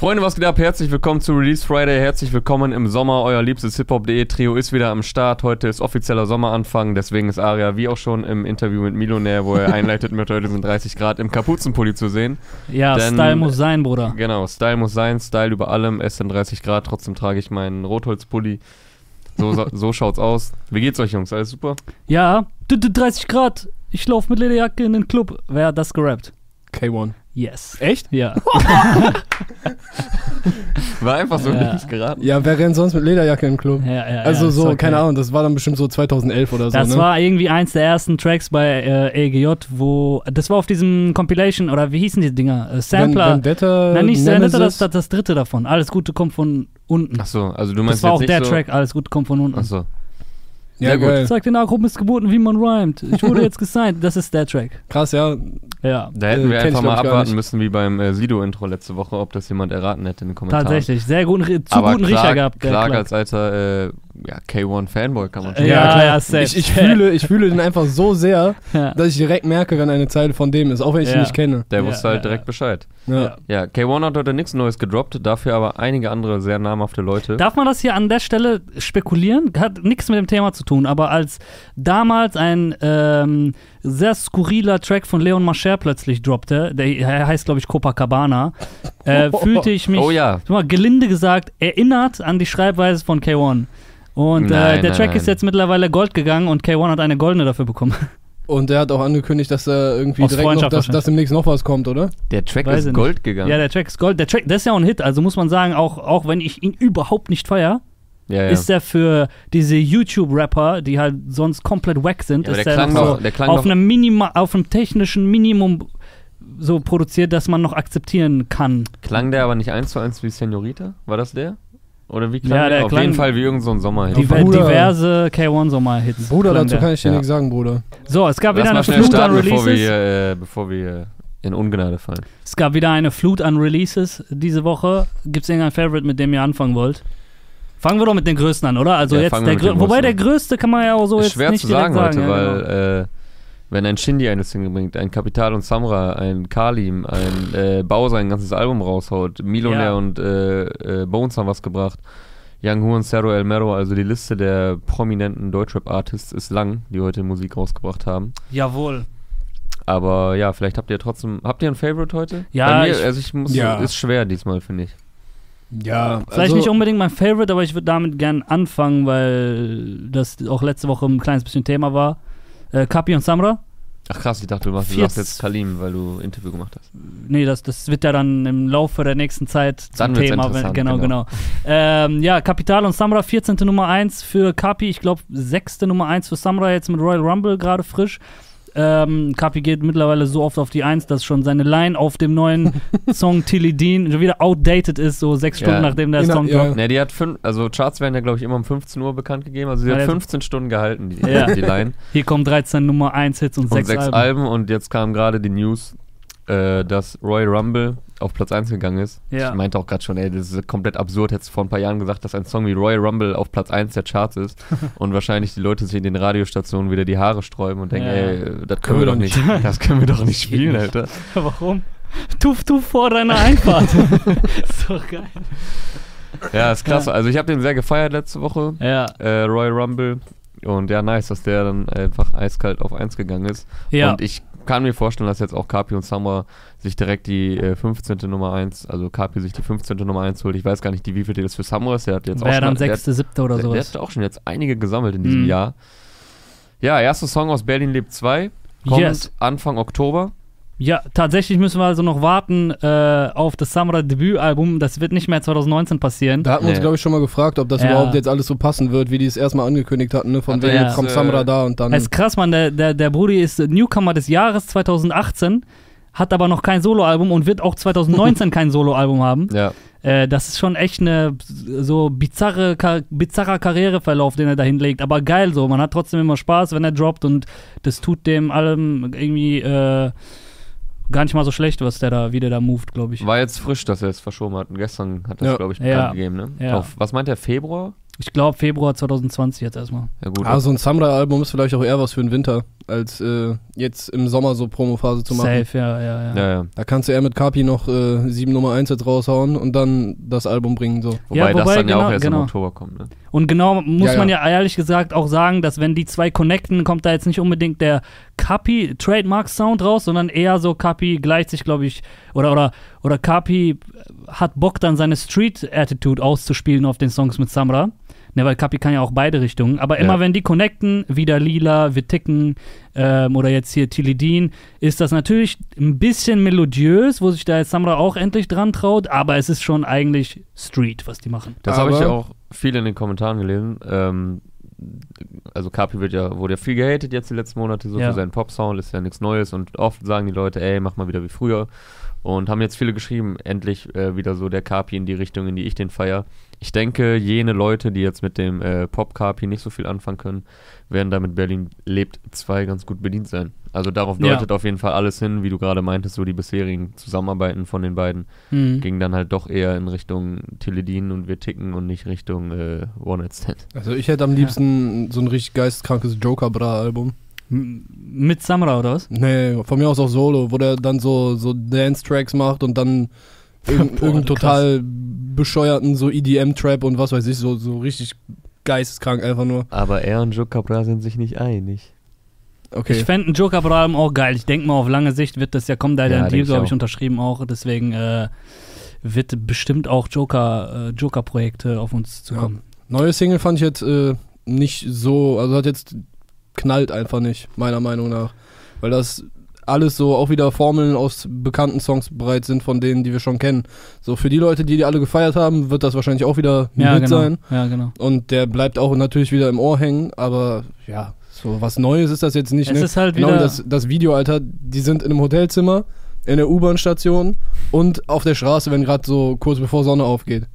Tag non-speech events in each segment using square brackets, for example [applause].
Freunde, was geht ab? Herzlich willkommen zu Release Friday. Herzlich willkommen im Sommer. Euer liebstes hiphop.de Trio ist wieder am Start. Heute ist offizieller Sommeranfang. Deswegen ist Aria, wie auch schon im Interview mit Millionär, wo er [laughs] einleitet mit heute sind 30 Grad, im Kapuzenpulli zu sehen. Ja, Denn- Style muss sein, Bruder. Genau, Style muss sein. Style über allem. Es sind 30 Grad. Trotzdem trage ich meinen Rotholzpulli. So, so, schaut's aus. Wie geht's euch, Jungs? Alles super? Ja, d- d- 30 Grad. Ich laufe mit Lederjacke in den Club. Wer hat das gerappt? K1. Yes. Echt? Ja. [laughs] War einfach so Ja. nicht geraten. Ja, wer rennt sonst mit Lederjacke im Club? ja, ja Also ja, so, okay. keine Ahnung, das war dann bestimmt so 2011 oder so, Das ne? war irgendwie eins der ersten Tracks bei äh, EGJ, wo. Das war auf diesem Compilation, oder wie hießen die Dinger? Äh, Sampler. Wenn, Vendetta, Nein, nicht. Vendetta, das, das, das dritte davon. Alles Gute kommt von unten. Achso, also du meinst Das war auch der so, Track, Alles Gute kommt von unten. Achso. Ja, Sehr gut. geil. Zeig den Agro-Missgeburten, wie man rhymt. Ich wurde jetzt gesigned. Das ist der Track. Krass, ja. Ja. Da hätten Äh, wir ich, einfach mal abwarten müssen, wie beim äh, Sido-Intro letzte Woche, ob das jemand erraten hätte in den Kommentaren. Tatsächlich. Sehr guten, zu Aber guten Clark, Riecher gehabt. Clark Clark. als alter äh, ja, K1-Fanboy kann man schon Ja, sagen. klar. ja, safe. Ich, ich, fühle, ich fühle den einfach so sehr, [laughs] Ja. dass ich direkt merke, wenn eine Zeile von dem ist, auch wenn ich ihn Ja. nicht kenne. Der Ja, wusste halt ja, direkt ja. Bescheid. Ja. Ja, K1 hat heute nichts Neues gedroppt, dafür aber einige andere sehr namhafte Leute. Darf man das hier an der Stelle spekulieren? Hat nichts mit dem Thema zu tun, aber als damals ein ähm, sehr skurriler Track von Leon Mascher plötzlich droppte, der er heißt, glaube ich, Copacabana, äh, [laughs] fühlte ich mich, Oh ja. mal, gelinde gesagt, erinnert an die Schreibweise von K1. Und äh, Nein, der nein, Track nein. ist jetzt mittlerweile Gold gegangen und K1 hat eine goldene dafür bekommen. Und der hat auch angekündigt, dass da irgendwie Aus direkt noch, dass, dass demnächst noch was kommt, oder? Der Track Weiß ist nicht. Gold gegangen. Ja, der Track ist Gold. Der Track, das ist ja auch ein Hit, also muss man sagen, auch, auch wenn ich ihn überhaupt nicht feiere, ja, ja. ist der für diese YouTube-Rapper, die halt sonst komplett wack sind, Ja, ist der der, klang noch so der klang auf, einem Minima, auf einem technischen Minimum so produziert, dass man noch akzeptieren kann. Klang der aber nicht eins zu eins wie Senorita? War das der? Oder wie klang Ja, der? Auf klang- jeden Fall wie irgendein so ein Sommerhit. Diver Bruder. diverse K1-Sommer-Hits. Bruder, dazu der. kann ich dir Ja. nichts sagen, Bruder. So, es gab Lass wieder eine Flut an starten, bevor wir, Releases. äh, bevor wir in Ungnade fallen. Es gab wieder eine Flut an Releases diese Woche. Gibt es irgendein Favorite, mit dem ihr anfangen wollt? Fangen wir doch mit den größten an, oder? Also Ja, jetzt der Wobei der größte kann man ja auch so ist jetzt schwer nicht zu direkt sagen heute, ja, weil genau. äh, wenn ein Shindy eine Single bringt, ein Kapital und Samra, ein Kalim, ein äh, Bowser ein ganzes Album raushaut, Millionär Ja. und äh, äh, Bones haben was gebracht, Young Hu und Cerro El Mero, also die Liste der prominenten Deutschrap-Artists ist lang, die heute Musik rausgebracht haben. Jawohl. Aber ja, vielleicht habt ihr trotzdem, habt ihr ein Favorite heute? Ja, Bei mir, ich- also ich muss, Ja. ist schwer diesmal, finde ich. Ja, Vielleicht also, nicht unbedingt mein Favorite, aber ich würde damit gern anfangen, weil das auch letzte Woche ein kleines bisschen Thema war. Äh, Kapi und Samra. Ach krass, ich dachte, du, machst, du sagst jetzt Kalim, weil du Interview gemacht hast. Nee, das, das wird ja dann im Laufe der nächsten Zeit zum Dann Thema. interessant, genau, genau. genau. Ähm, ja, Kapital und Samra, 14. Nummer 1 für Kapi. Ich glaube, 6. Nummer 1 für Samra, jetzt mit Royal Rumble gerade frisch. Ähm, Kapi geht mittlerweile so oft auf die 1, dass schon seine Line auf dem neuen [laughs] Song Tilly Dean schon wieder outdated ist, so sechs Ja. Stunden nachdem der Inner- Song ja. droppt. Ne, die hat fünf, also Charts werden ja, glaube ich, immer um 15 Uhr bekannt gegeben. Also sie Ja, hat der- 15 Stunden gehalten, die, Ja. die Line. Hier kommen 13 Nummer 1 Hits und, Und sechs, sechs Alben. Alben. Und jetzt kam gerade die News, äh, dass Royal Rumble auf Platz 1 gegangen ist. Ja. Ich meinte auch gerade schon, ey, das ist komplett absurd. Hättest du vor ein paar Jahren gesagt, dass ein Song wie Royal Rumble auf Platz 1 der Charts ist [laughs] und wahrscheinlich die Leute sich in den Radiostationen wieder die Haare sträuben und denken, Ja. ey, das können wir doch nicht, [laughs] das können wir doch nicht [laughs] spielen, Alter. Warum? Tuff, tuff vor deiner Einfahrt. so geil. Ja, ist krass. Also ich habe den sehr gefeiert letzte Woche. Ja, äh, Royal Rumble. Und ja, nice, dass der dann einfach eiskalt auf 1 gegangen ist. ja. Und ich kann mir vorstellen, dass jetzt auch Kapi und Samra sich direkt die äh, 15. Nummer 1, also Kapi sich die 15. Nummer 1 holt. Ich weiß gar nicht, die, wie viel das für Samra ist. Der hat jetzt auch Wäre schon, dann der, sechste, siebte oder der, der hat auch schon jetzt einige gesammelt in diesem Mhm. Jahr. Ja, erster Song aus Berlin lebt 2. Kommt Yes. Anfang Oktober. Ja, tatsächlich müssen wir also noch warten äh, auf das Samra Debütalbum. Das wird nicht mehr 2019 passieren. Da hatten wir uns, glaube ich, schon mal gefragt, ob das Ja. überhaupt jetzt alles so passen wird, wie die es erstmal angekündigt hatten, ne? Von Hat wegen, er jetzt kommt Samra da und dann. Es ist krass, man, der, der, der Brudi ist Newcomer des Jahres 2018, hat aber noch kein Soloalbum und wird auch 2019 [laughs] kein Soloalbum haben. Ja. Äh, das ist schon echt eine so bizarre, Kar bizarrer Karriereverlauf, den er da hinlegt. Aber geil so, man hat trotzdem immer Spaß, wenn er droppt und das tut dem allem irgendwie äh, gar nicht mal so schlecht, was der da, wie der da moved, glaube ich. War jetzt frisch, dass er es verschoben hat. Und gestern hat das, Ja. glaube ich, Ja. bekannt gegeben. Ne? Ja. Auf, was meint der, Februar? Ich glaube Februar 2020 jetzt erstmal. Ja gut, ah, so ein Samra-Album ist vielleicht auch eher was für den Winter. Als äh, jetzt im Sommer so Promophase zu machen. Safe, ja, ja, ja. Ja, ja. Da kannst du eher mit Kapi noch äh, sieben Nummer 1 jetzt raushauen und dann das Album bringen. So. Wobei, Ja, das wobei, dann ja auch genau- erst genau. im Oktober kommt. Ne? Und genau muss Ja, man ja. ja ehrlich gesagt auch sagen, dass wenn die zwei connecten, kommt da jetzt nicht unbedingt der Kapi Trademark Sound raus, sondern eher so Kapi gleicht sich, glaube ich, oder oder oder Kapi hat Bock dann seine Street Attitude auszuspielen auf den Songs mit Samra. Ne, weil Kapi kann ja auch beide Richtungen. Aber immer Ja. wenn die connecten, wieder Lila, wir ticken ähm, oder jetzt hier Tilidin, ist das natürlich ein bisschen melodiös, wo sich da jetzt Samra auch endlich dran traut, aber es ist schon eigentlich Street, was die machen. Das habe ich ja auch viel in den Kommentaren gelesen. Ähm, also Kapi wird ja, wurde ja viel gehatet jetzt die letzten Monate so Ja. für seinen Pop-Sound, ist ja nichts Neues und oft sagen die Leute, ey, mach mal wieder wie früher. Und haben jetzt viele geschrieben, endlich äh, wieder so der Kapi in die Richtung, in die ich den feier. Ich denke, jene Leute, die jetzt mit dem äh, Pop-Kapi nicht so viel anfangen können, werden damit Berlin lebt 2 ganz gut bedient sein. Also darauf Ja. deutet auf jeden Fall alles hin, wie du gerade meintest, so die bisherigen Zusammenarbeiten von den beiden Mhm. ging dann halt doch eher in Richtung Teledin und wir ticken und nicht Richtung äh, One Night Stand. Also ich hätte am liebsten so ein richtig geisteskrankes Joker-Bra-Album. Mit Samra oder was? Nee, von mir aus auch Solo, wo der dann so, so Dance-Tracks macht und dann irgend, [laughs] irgendeinen total bescheuerten so EDM-Trap und was weiß ich, so, so richtig geisteskrank einfach nur. Aber er und Joe Cabra sind sich nicht einig. Okay. Ich fände einen Joker-Album auch geil. Ich denke mal, auf lange Sicht wird das ja kommen, da hat Ja, der Deal, ich glaube ich, unterschrieben auch. Deswegen äh, wird bestimmt auch Joker, äh, Joker-Projekte auf uns Ja. zukommen. Neue Single fand ich jetzt äh, nicht so, also hat jetzt knallt einfach nicht, meiner Meinung nach. Weil das alles so auch wieder Formeln aus bekannten Songs bereit sind, von denen, die wir schon kennen. So für die Leute, die die alle gefeiert haben, wird das wahrscheinlich auch wieder ein Ja, Hit genau. sein. Ja, genau. Und der bleibt auch natürlich wieder im Ohr hängen, aber ja, so was Neues ist das jetzt nicht. Es ne? ist halt genau wie wieder. das, das Video, Alter. Die sind in einem Hotelzimmer, in der U-Bahn-Station und auf der Straße, wenn gerade so kurz bevor Sonne aufgeht.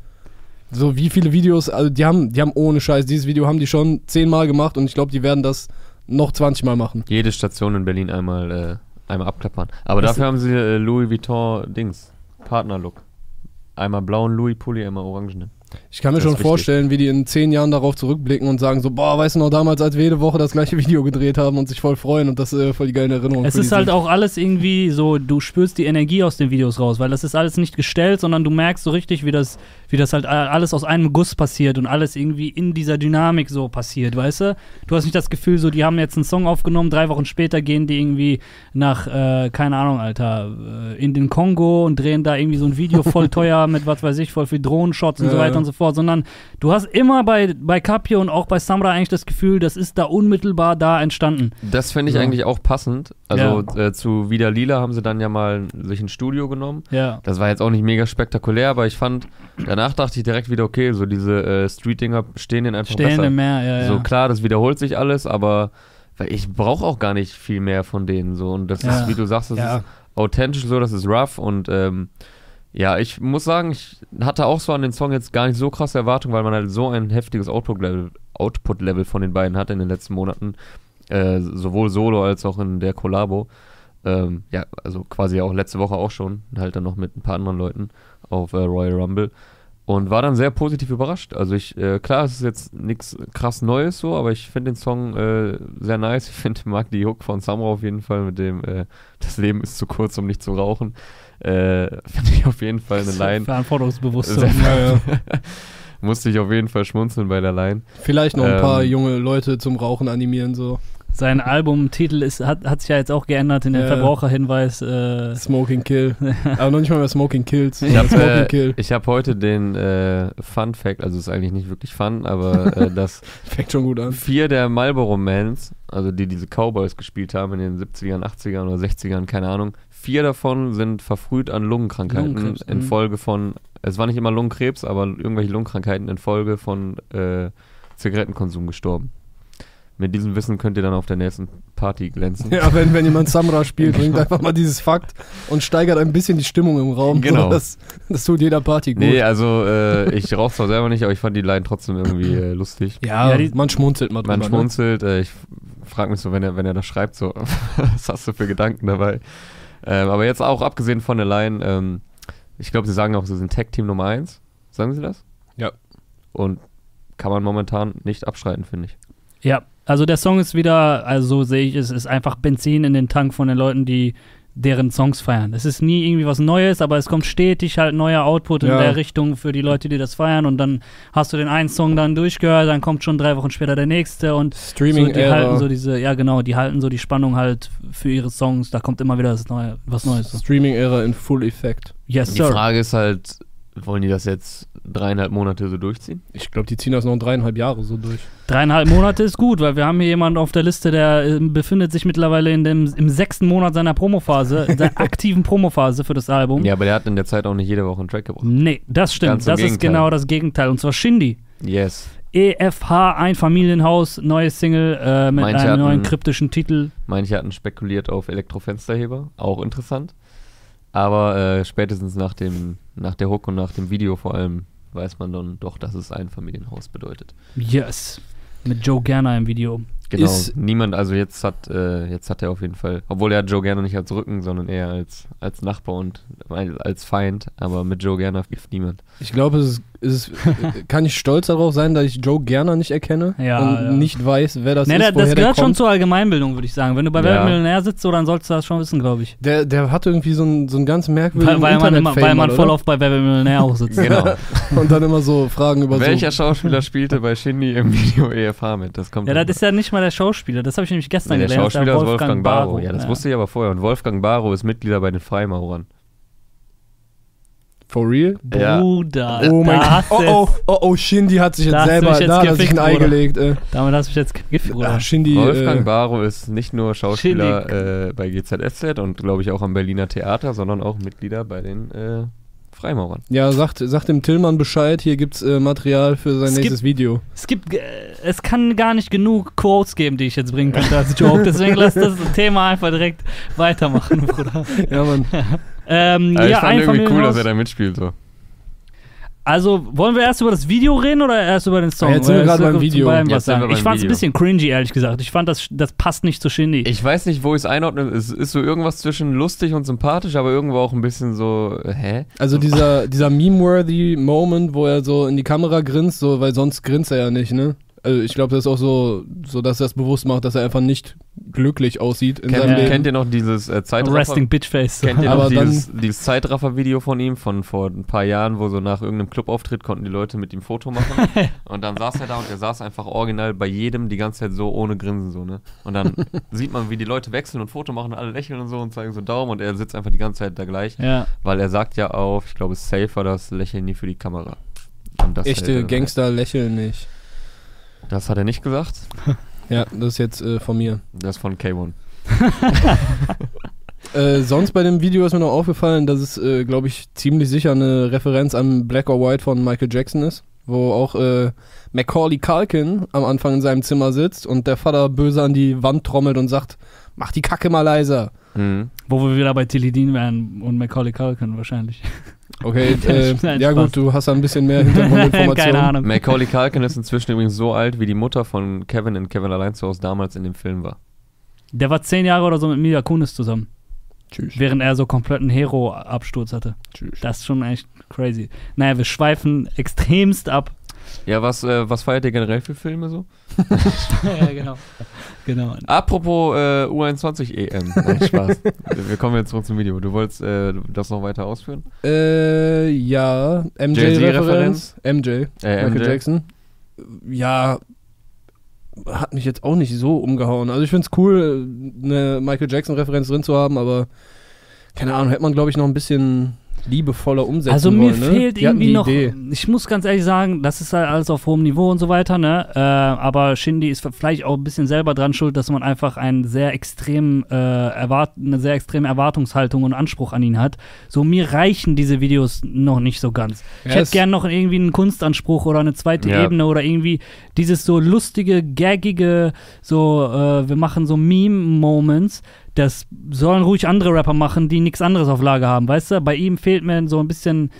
So wie viele Videos, also die haben, die haben ohne Scheiß, dieses Video haben die schon zehnmal gemacht und ich glaube, die werden das noch 20 Mal machen. Jede Station in Berlin einmal, äh, einmal abklappern. Aber Das- dafür haben sie äh, Louis Vuitton Dings, Partnerlook. Einmal blauen Louis Pulli, einmal orangenen. Ich kann mir schon vorstellen, wie die in zehn Jahren darauf zurückblicken und sagen so, boah, weißt du noch damals, als wir jede Woche das gleiche [laughs] Video gedreht haben und sich voll freuen und das äh, voll die geilen Erinnerungen. Es ist halt sind. auch alles irgendwie so, du spürst die Energie aus den Videos raus, weil das ist alles nicht gestellt, sondern du merkst so richtig, wie das, wie das halt äh, alles aus einem Guss passiert und alles irgendwie in dieser Dynamik so passiert, weißt du? Du hast nicht das Gefühl, so, die haben jetzt einen Song aufgenommen, drei Wochen später gehen die irgendwie nach, äh, keine Ahnung, Alter, äh, in den Kongo und drehen da irgendwie so ein Video voll [laughs] teuer mit, was weiß ich, voll viel Drohnenshots und so Ja, weiter ja. Und so fort, sondern du hast immer bei, bei Capio und auch bei Samra eigentlich das Gefühl, das ist da unmittelbar da entstanden. Das finde ich Ja. eigentlich auch passend. Also äh, zu Wieder Lila haben sie dann ja mal sich ein Studio genommen. Ja. Das war jetzt auch nicht mega spektakulär, aber ich fand, danach dachte ich direkt wieder, okay, so diese äh, Street-Dinger stehen denen einfach Stehen besser. ja, ja. So klar, das wiederholt sich alles, aber weil ich brauche auch gar nicht viel mehr von denen so und das Ja. ist, wie du sagst, das Ja. ist authentisch so, das ist rough und ähm, ja, ich muss sagen, ich hatte auch so an den Song jetzt gar nicht so krasse Erwartungen, weil man halt so ein heftiges Output-Level Output -Level von den beiden hatte in den letzten Monaten, äh, sowohl solo als auch in der Kollabo. Ähm, ja, also quasi auch letzte Woche auch schon, halt dann noch mit ein paar anderen Leuten auf äh, Royal Rumble und war dann sehr positiv überrascht. Also ich, äh, klar, es ist jetzt nichts krass Neues so, aber ich finde den Song äh, sehr nice. Ich finde, mag die Hook von Samra auf jeden Fall mit dem äh, Das Leben ist zu kurz, um nicht zu rauchen. Äh, [laughs] finde ich auf jeden Fall eine Line. Verantwortungsbewusstsein. Sehr- Ja, ja. [laughs] Musste ich auf jeden Fall schmunzeln bei der Line. Vielleicht noch ein Ähm, paar junge Leute zum Rauchen animieren, so. Sein Albumtitel ist, hat, hat sich ja jetzt auch geändert in den Ja. Verbraucherhinweis. Äh, Smoking Kill. [laughs] Aber noch nicht mal mehr Smoking Kills. Ich habe äh, Kill. ich hab heute den äh, Fun Fact, also ist eigentlich nicht wirklich Fun, aber äh, dass Fängt schon gut an. vier der Marlboro Mans, also die diese Cowboys gespielt haben in den 70ern, 80ern oder 60ern, keine Ahnung, vier davon sind verfrüht an Lungenkrankheiten Lungenkrebs, mhm. infolge von, es war nicht immer Lungenkrebs, aber irgendwelche Lungenkrankheiten infolge von äh, Zigarettenkonsum gestorben. Mit diesem Wissen könnt ihr dann auf der nächsten Party glänzen. Ja, wenn, wenn jemand Samra spielt, [laughs] bringt einfach mal dieses Fakt und steigert ein bisschen die Stimmung im Raum. Genau. [laughs] Das, das tut jeder Party gut. Nee, also äh, ich rauche zwar selber nicht, aber ich fand die Line trotzdem irgendwie äh, lustig. ja, Ja, die- man schmunzelt mal drüber. Man schmunzelt, äh, ich frage mich so, wenn er, wenn er das schreibt, so, [laughs] was hast du für Gedanken dabei? Ähm, aber jetzt auch abgesehen von der Line, ähm, ich glaube, sie sagen auch, sie sind Tech-Team Nummer 1. Sagen sie das? Ja. Und kann man momentan nicht abschreiten, finde ich. ja, Also der Song ist wieder, also so sehe ich es, ist einfach Benzin in den Tank von den Leuten, die deren Songs feiern. Es ist nie irgendwie was Neues, aber es kommt stetig halt neuer Output in Ja. der Richtung für die Leute, die das feiern und dann hast du den einen Song dann durchgehört, dann kommt schon drei Wochen später der nächste und so, Streaming die halten so diese, ja genau, die halten so die Spannung halt für ihre Songs, da kommt immer wieder das Neue, was Neues. So. Streaming Era in Full Effect. Yes, Die sir. Frage ist halt, wollen die das jetzt dreieinhalb Monate so durchziehen? Ich glaube, die ziehen das noch dreieinhalb Jahre so durch. Dreieinhalb Monate ist gut, weil wir haben hier jemanden auf der Liste, der äh, befindet sich mittlerweile in dem, im sechsten Monat seiner Promophase, [laughs] der aktiven Promophase für das Album. Ja, aber der hat in der Zeit auch nicht jede Woche einen Track gebracht. Nee, das stimmt. Ganz im Das ist genau das Gegenteil. Und zwar Shindy. Yes. EFH, ein Familienhaus, neue Single äh, mit Manche einem hatten- neuen kryptischen Titel. Manche hatten spekuliert auf Elektrofensterheber, auch interessant. Aber äh, spätestens nach, dem, nach der Hook und nach dem Video vor allem weiß man dann doch, dass es ein Familienhaus bedeutet. Yes. Mit Joe Gerner im Video. Genau. Ist- Niemand, also jetzt hat, äh, jetzt hat er auf jeden Fall, obwohl er Joe Gerner nicht als Rücken, sondern eher als, als Nachbar und als Feind, aber mit Joe Gerner gibt niemand. Ich glaube, es ist, ist, kann ich stolz darauf sein, dass ich Joe Gerner nicht erkenne Ja, und ja. nicht weiß, wer das Nee, ist, da, das der gehört schon zur Allgemeinbildung, würde ich sagen. Wenn du bei Ja. Weltmillionär sitzt, so, dann solltest du das schon wissen, glaube ich. Der, der hat irgendwie so einen, so einen ganz merkwürdigen Weil, weil man, weil man voll oft bei Wer Millionär auch sitzt. Genau. [laughs] Und dann immer so Fragen über Welcher so... Schauspieler spielte bei Shindy im [laughs] Video EFH mit? Das kommt Ja, das ist ja nicht mal der Schauspieler. Das habe ich nämlich gestern Nee, der gelernt. Schauspieler ist Wolfgang Barrow. Ja, das Ja. wusste ich aber vorher. Und Wolfgang Barrow ist Mitglieder bei den Freimaurern. For real? Ja. Bruder, Oh mein da hast Oh, oh, oh, oh, Shindy hat sich Da jetzt du selber, jetzt da hat er sich ein gefickt, Ei Bruder. gelegt. Äh. damit hast du mich jetzt gegift, Bruder. Ah, Shindy, Wolfgang äh, Barrow ist nicht nur Schauspieler äh, bei GZSZ und glaube ich auch am Berliner Theater, sondern auch Mitglieder bei den äh, Freimaurern. ja, sagt, sagt dem Tillmann Bescheid, hier gibt's äh, Material für sein Es nächstes Video. Es gibt, äh, es kann gar nicht genug Quotes geben, die ich jetzt bringen könnte als Joke. Deswegen lass das Thema einfach direkt weitermachen, [laughs] Bruder. Ja, Mann. [laughs] Ähm, Aber ich ja, fand irgendwie cool, dass er da mitspielt. So. Also, wollen wir erst über das Video reden oder erst über den Song? Ja, jetzt sind wir Oder gerade beim ich Video. beim Ich fand es ein bisschen cringy, ehrlich gesagt. Ich fand, das, das passt nicht zu Shindy. Ich weiß nicht, wo ich es einordne. Es ist so irgendwas zwischen lustig und sympathisch, aber irgendwo auch ein bisschen so, äh, hä? Also dieser, dieser meme-worthy Moment, wo er so in die Kamera grinst, so, weil sonst grinst er ja nicht, ne? Also ich glaube, das ist auch so, so, dass er es bewusst macht, dass er einfach nicht glücklich aussieht in Kennt, seinem Leben. kennt ihr noch dieses äh, Zeitraffer? Resting Bitchface. Kennt ihr noch dieses, dieses Zeitraffer-Video von ihm von vor ein paar Jahren, wo so nach irgendeinem Clubauftritt konnten die Leute mit ihm Foto machen [laughs] und dann saß er da und er saß einfach original bei jedem die ganze Zeit so ohne Grinsen so, ne? Und dann [laughs] sieht man, wie die Leute wechseln und Foto machen, alle lächeln und so und zeigen so Daumen und er sitzt einfach die ganze Zeit da gleich, Ja. weil er sagt ja auf, ich glaube, es ist safer das Lächeln nie für die Kamera. Und das Echte er- Gangster lächeln nicht. Das hat er nicht gesagt. [laughs] Ja, das ist jetzt äh, von mir. Das ist von K1. [laughs] Äh, sonst bei dem Video ist mir noch aufgefallen, dass es, äh, glaube ich, ziemlich sicher eine Referenz an Black or White von Michael Jackson ist, wo auch äh, Macaulay Culkin am Anfang in seinem Zimmer sitzt und der Vater böse an die Wand trommelt und sagt, mach die Kacke mal leiser. Mhm. Wo wir wieder bei Tilly Dean wären und Macaulay Culkin wahrscheinlich. [laughs] Okay, [laughs] äh, ja gut, du hast da ein bisschen mehr Hintergrundinformationen. [laughs] Keine Ahnung. Macaulay Culkin ist inzwischen übrigens so alt, wie die Mutter von Kevin in Kevin allein zu Hause damals in dem Film war. Der war zehn Jahre oder so mit Mila Kunis zusammen, Tschüss. während er so kompletten Hero-Absturz hatte. Tschüss. Das ist schon echt crazy. Naja, wir schweifen extremst ab. Ja, was, äh, was feiert ihr generell für Filme so? [laughs] ja, genau. genau. Apropos äh, U21 EM. [laughs] Nein, Spaß. wir kommen jetzt zurück zum Video. Du wolltest äh, das noch weiter ausführen? Äh, ja? MJ-Referenz. MJ, Äh, Michael MJ? Jackson. Ja, hat mich jetzt auch nicht so umgehauen. Also ich finde es cool, eine Michael Jackson-Referenz drin zu haben, aber keine Ahnung, hätte man, glaube ich, noch ein bisschen liebevoller umsetzen Also mir wollen. ne? fehlt Die hatten irgendwie noch, Idee. ich muss ganz ehrlich sagen, das ist halt alles auf hohem Niveau und so weiter, ne? Äh, aber Shindy ist vielleicht auch ein bisschen selber dran schuld, dass man einfach einen sehr extrem, äh, erwart eine sehr extreme Erwartungshaltung und Anspruch an ihn hat. So mir reichen diese Videos noch nicht so ganz. Ja, ich hätte gern noch irgendwie einen Kunstanspruch oder eine zweite Ja. Ebene oder irgendwie dieses so lustige, gaggige, so äh, wir machen so Meme-Moments. Das sollen ruhig andere Rapper machen, die nichts anderes auf Lager haben, weißt du? Bei ihm fehlt mir so ein bisschen,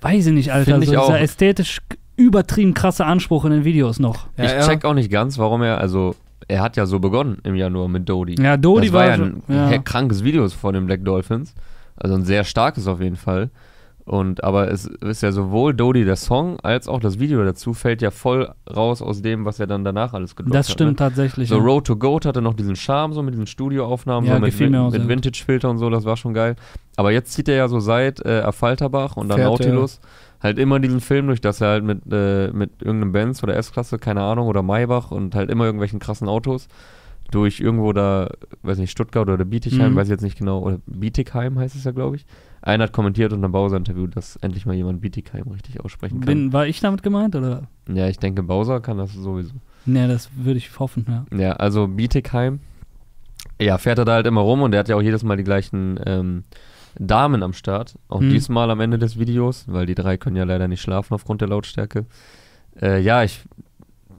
weiß ich nicht, Alter, Find ich so auch. dieser ästhetisch übertrieben krasse Anspruch in den Videos noch. Ja, ich ja. check auch nicht ganz, warum er, also er hat ja so begonnen im Januar mit Dodie. Ja, Dodie das war war ja schon- ein ja. krankes Video von den Black Dolphins. Also ein sehr starkes auf jeden Fall. Und aber es ist ja sowohl Dodie der Song als auch das Video dazu fällt ja voll raus aus dem, was er dann danach alles gedroppt Das hat. stimmt Ne? tatsächlich. So ja. Road to Goat hatte noch diesen Charme, so mit diesen Studioaufnahmen, Ja, so mit, mit, mit. Vintage-Filter und so, das war schon geil. Aber jetzt zieht er ja so seit äh, Affalterbach und dann Fährt Nautilus halt immer diesen Film durch, dass er halt mit, äh, mit irgendeinem Benz oder S-Klasse, keine Ahnung, oder Maybach und halt immer irgendwelchen krassen Autos durch irgendwo da, weiß nicht, Stuttgart oder Bietigheim, Mhm. weiß ich jetzt nicht genau, oder Bietigheim heißt es ja, glaube ich. Einer hat kommentiert unter einem Bowser-Interview, dass endlich mal jemand Bietigheim richtig aussprechen kann. Bin, war ich damit gemeint oder? ja, ich denke, Bowser kann das sowieso. Nee, das würde ich hoffen, ja. Ja, also Bietigheim. Ja, fährt er da halt immer rum und der hat ja auch jedes Mal die gleichen ähm, Damen am Start. Auch Hm. diesmal am Ende des Videos, weil die drei können ja leider nicht schlafen aufgrund der Lautstärke. Äh, ja, ich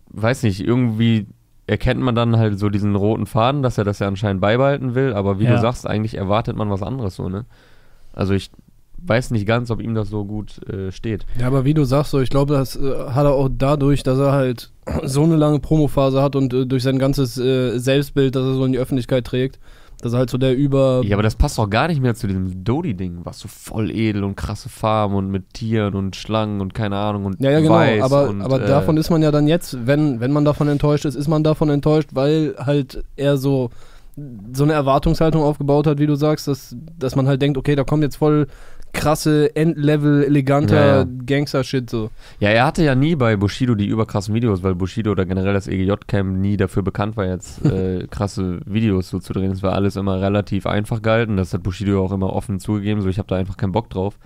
weiß nicht, irgendwie erkennt man dann halt so diesen roten Faden, dass er das ja anscheinend beibehalten will, aber wie Ja. du sagst, eigentlich erwartet man was anderes so, ne? Also ich weiß nicht ganz, ob ihm das so gut äh, steht. Ja, aber wie du sagst, so, ich glaube, das äh, hat er auch dadurch, dass er halt so eine lange Promophase hat und äh, durch sein ganzes äh, Selbstbild, das er so in die Öffentlichkeit trägt, dass er halt so der über. Ja, aber das passt doch gar nicht mehr zu diesem Dodi-Ding, was so voll edel und krasse Farben und mit Tieren und Schlangen und keine Ahnung und Ja, ja, genau, weiß aber, und, aber äh, davon ist man ja dann jetzt, wenn, wenn man davon enttäuscht ist, ist man davon enttäuscht, weil halt er so, so eine Erwartungshaltung aufgebaut hat, wie du sagst, dass, dass man halt denkt, okay, da kommt jetzt voll krasse, Endlevel, eleganter Ja, ja. Gangster-Shit so. Ja, er hatte ja nie bei Bushido die überkrassen Videos, weil Bushido oder generell das EGJ-Camp nie dafür bekannt war, jetzt [laughs] äh, krasse Videos so zu drehen. Es war alles immer relativ einfach gehalten. Das hat Bushido auch immer offen zugegeben, so ich habe da einfach keinen Bock drauf.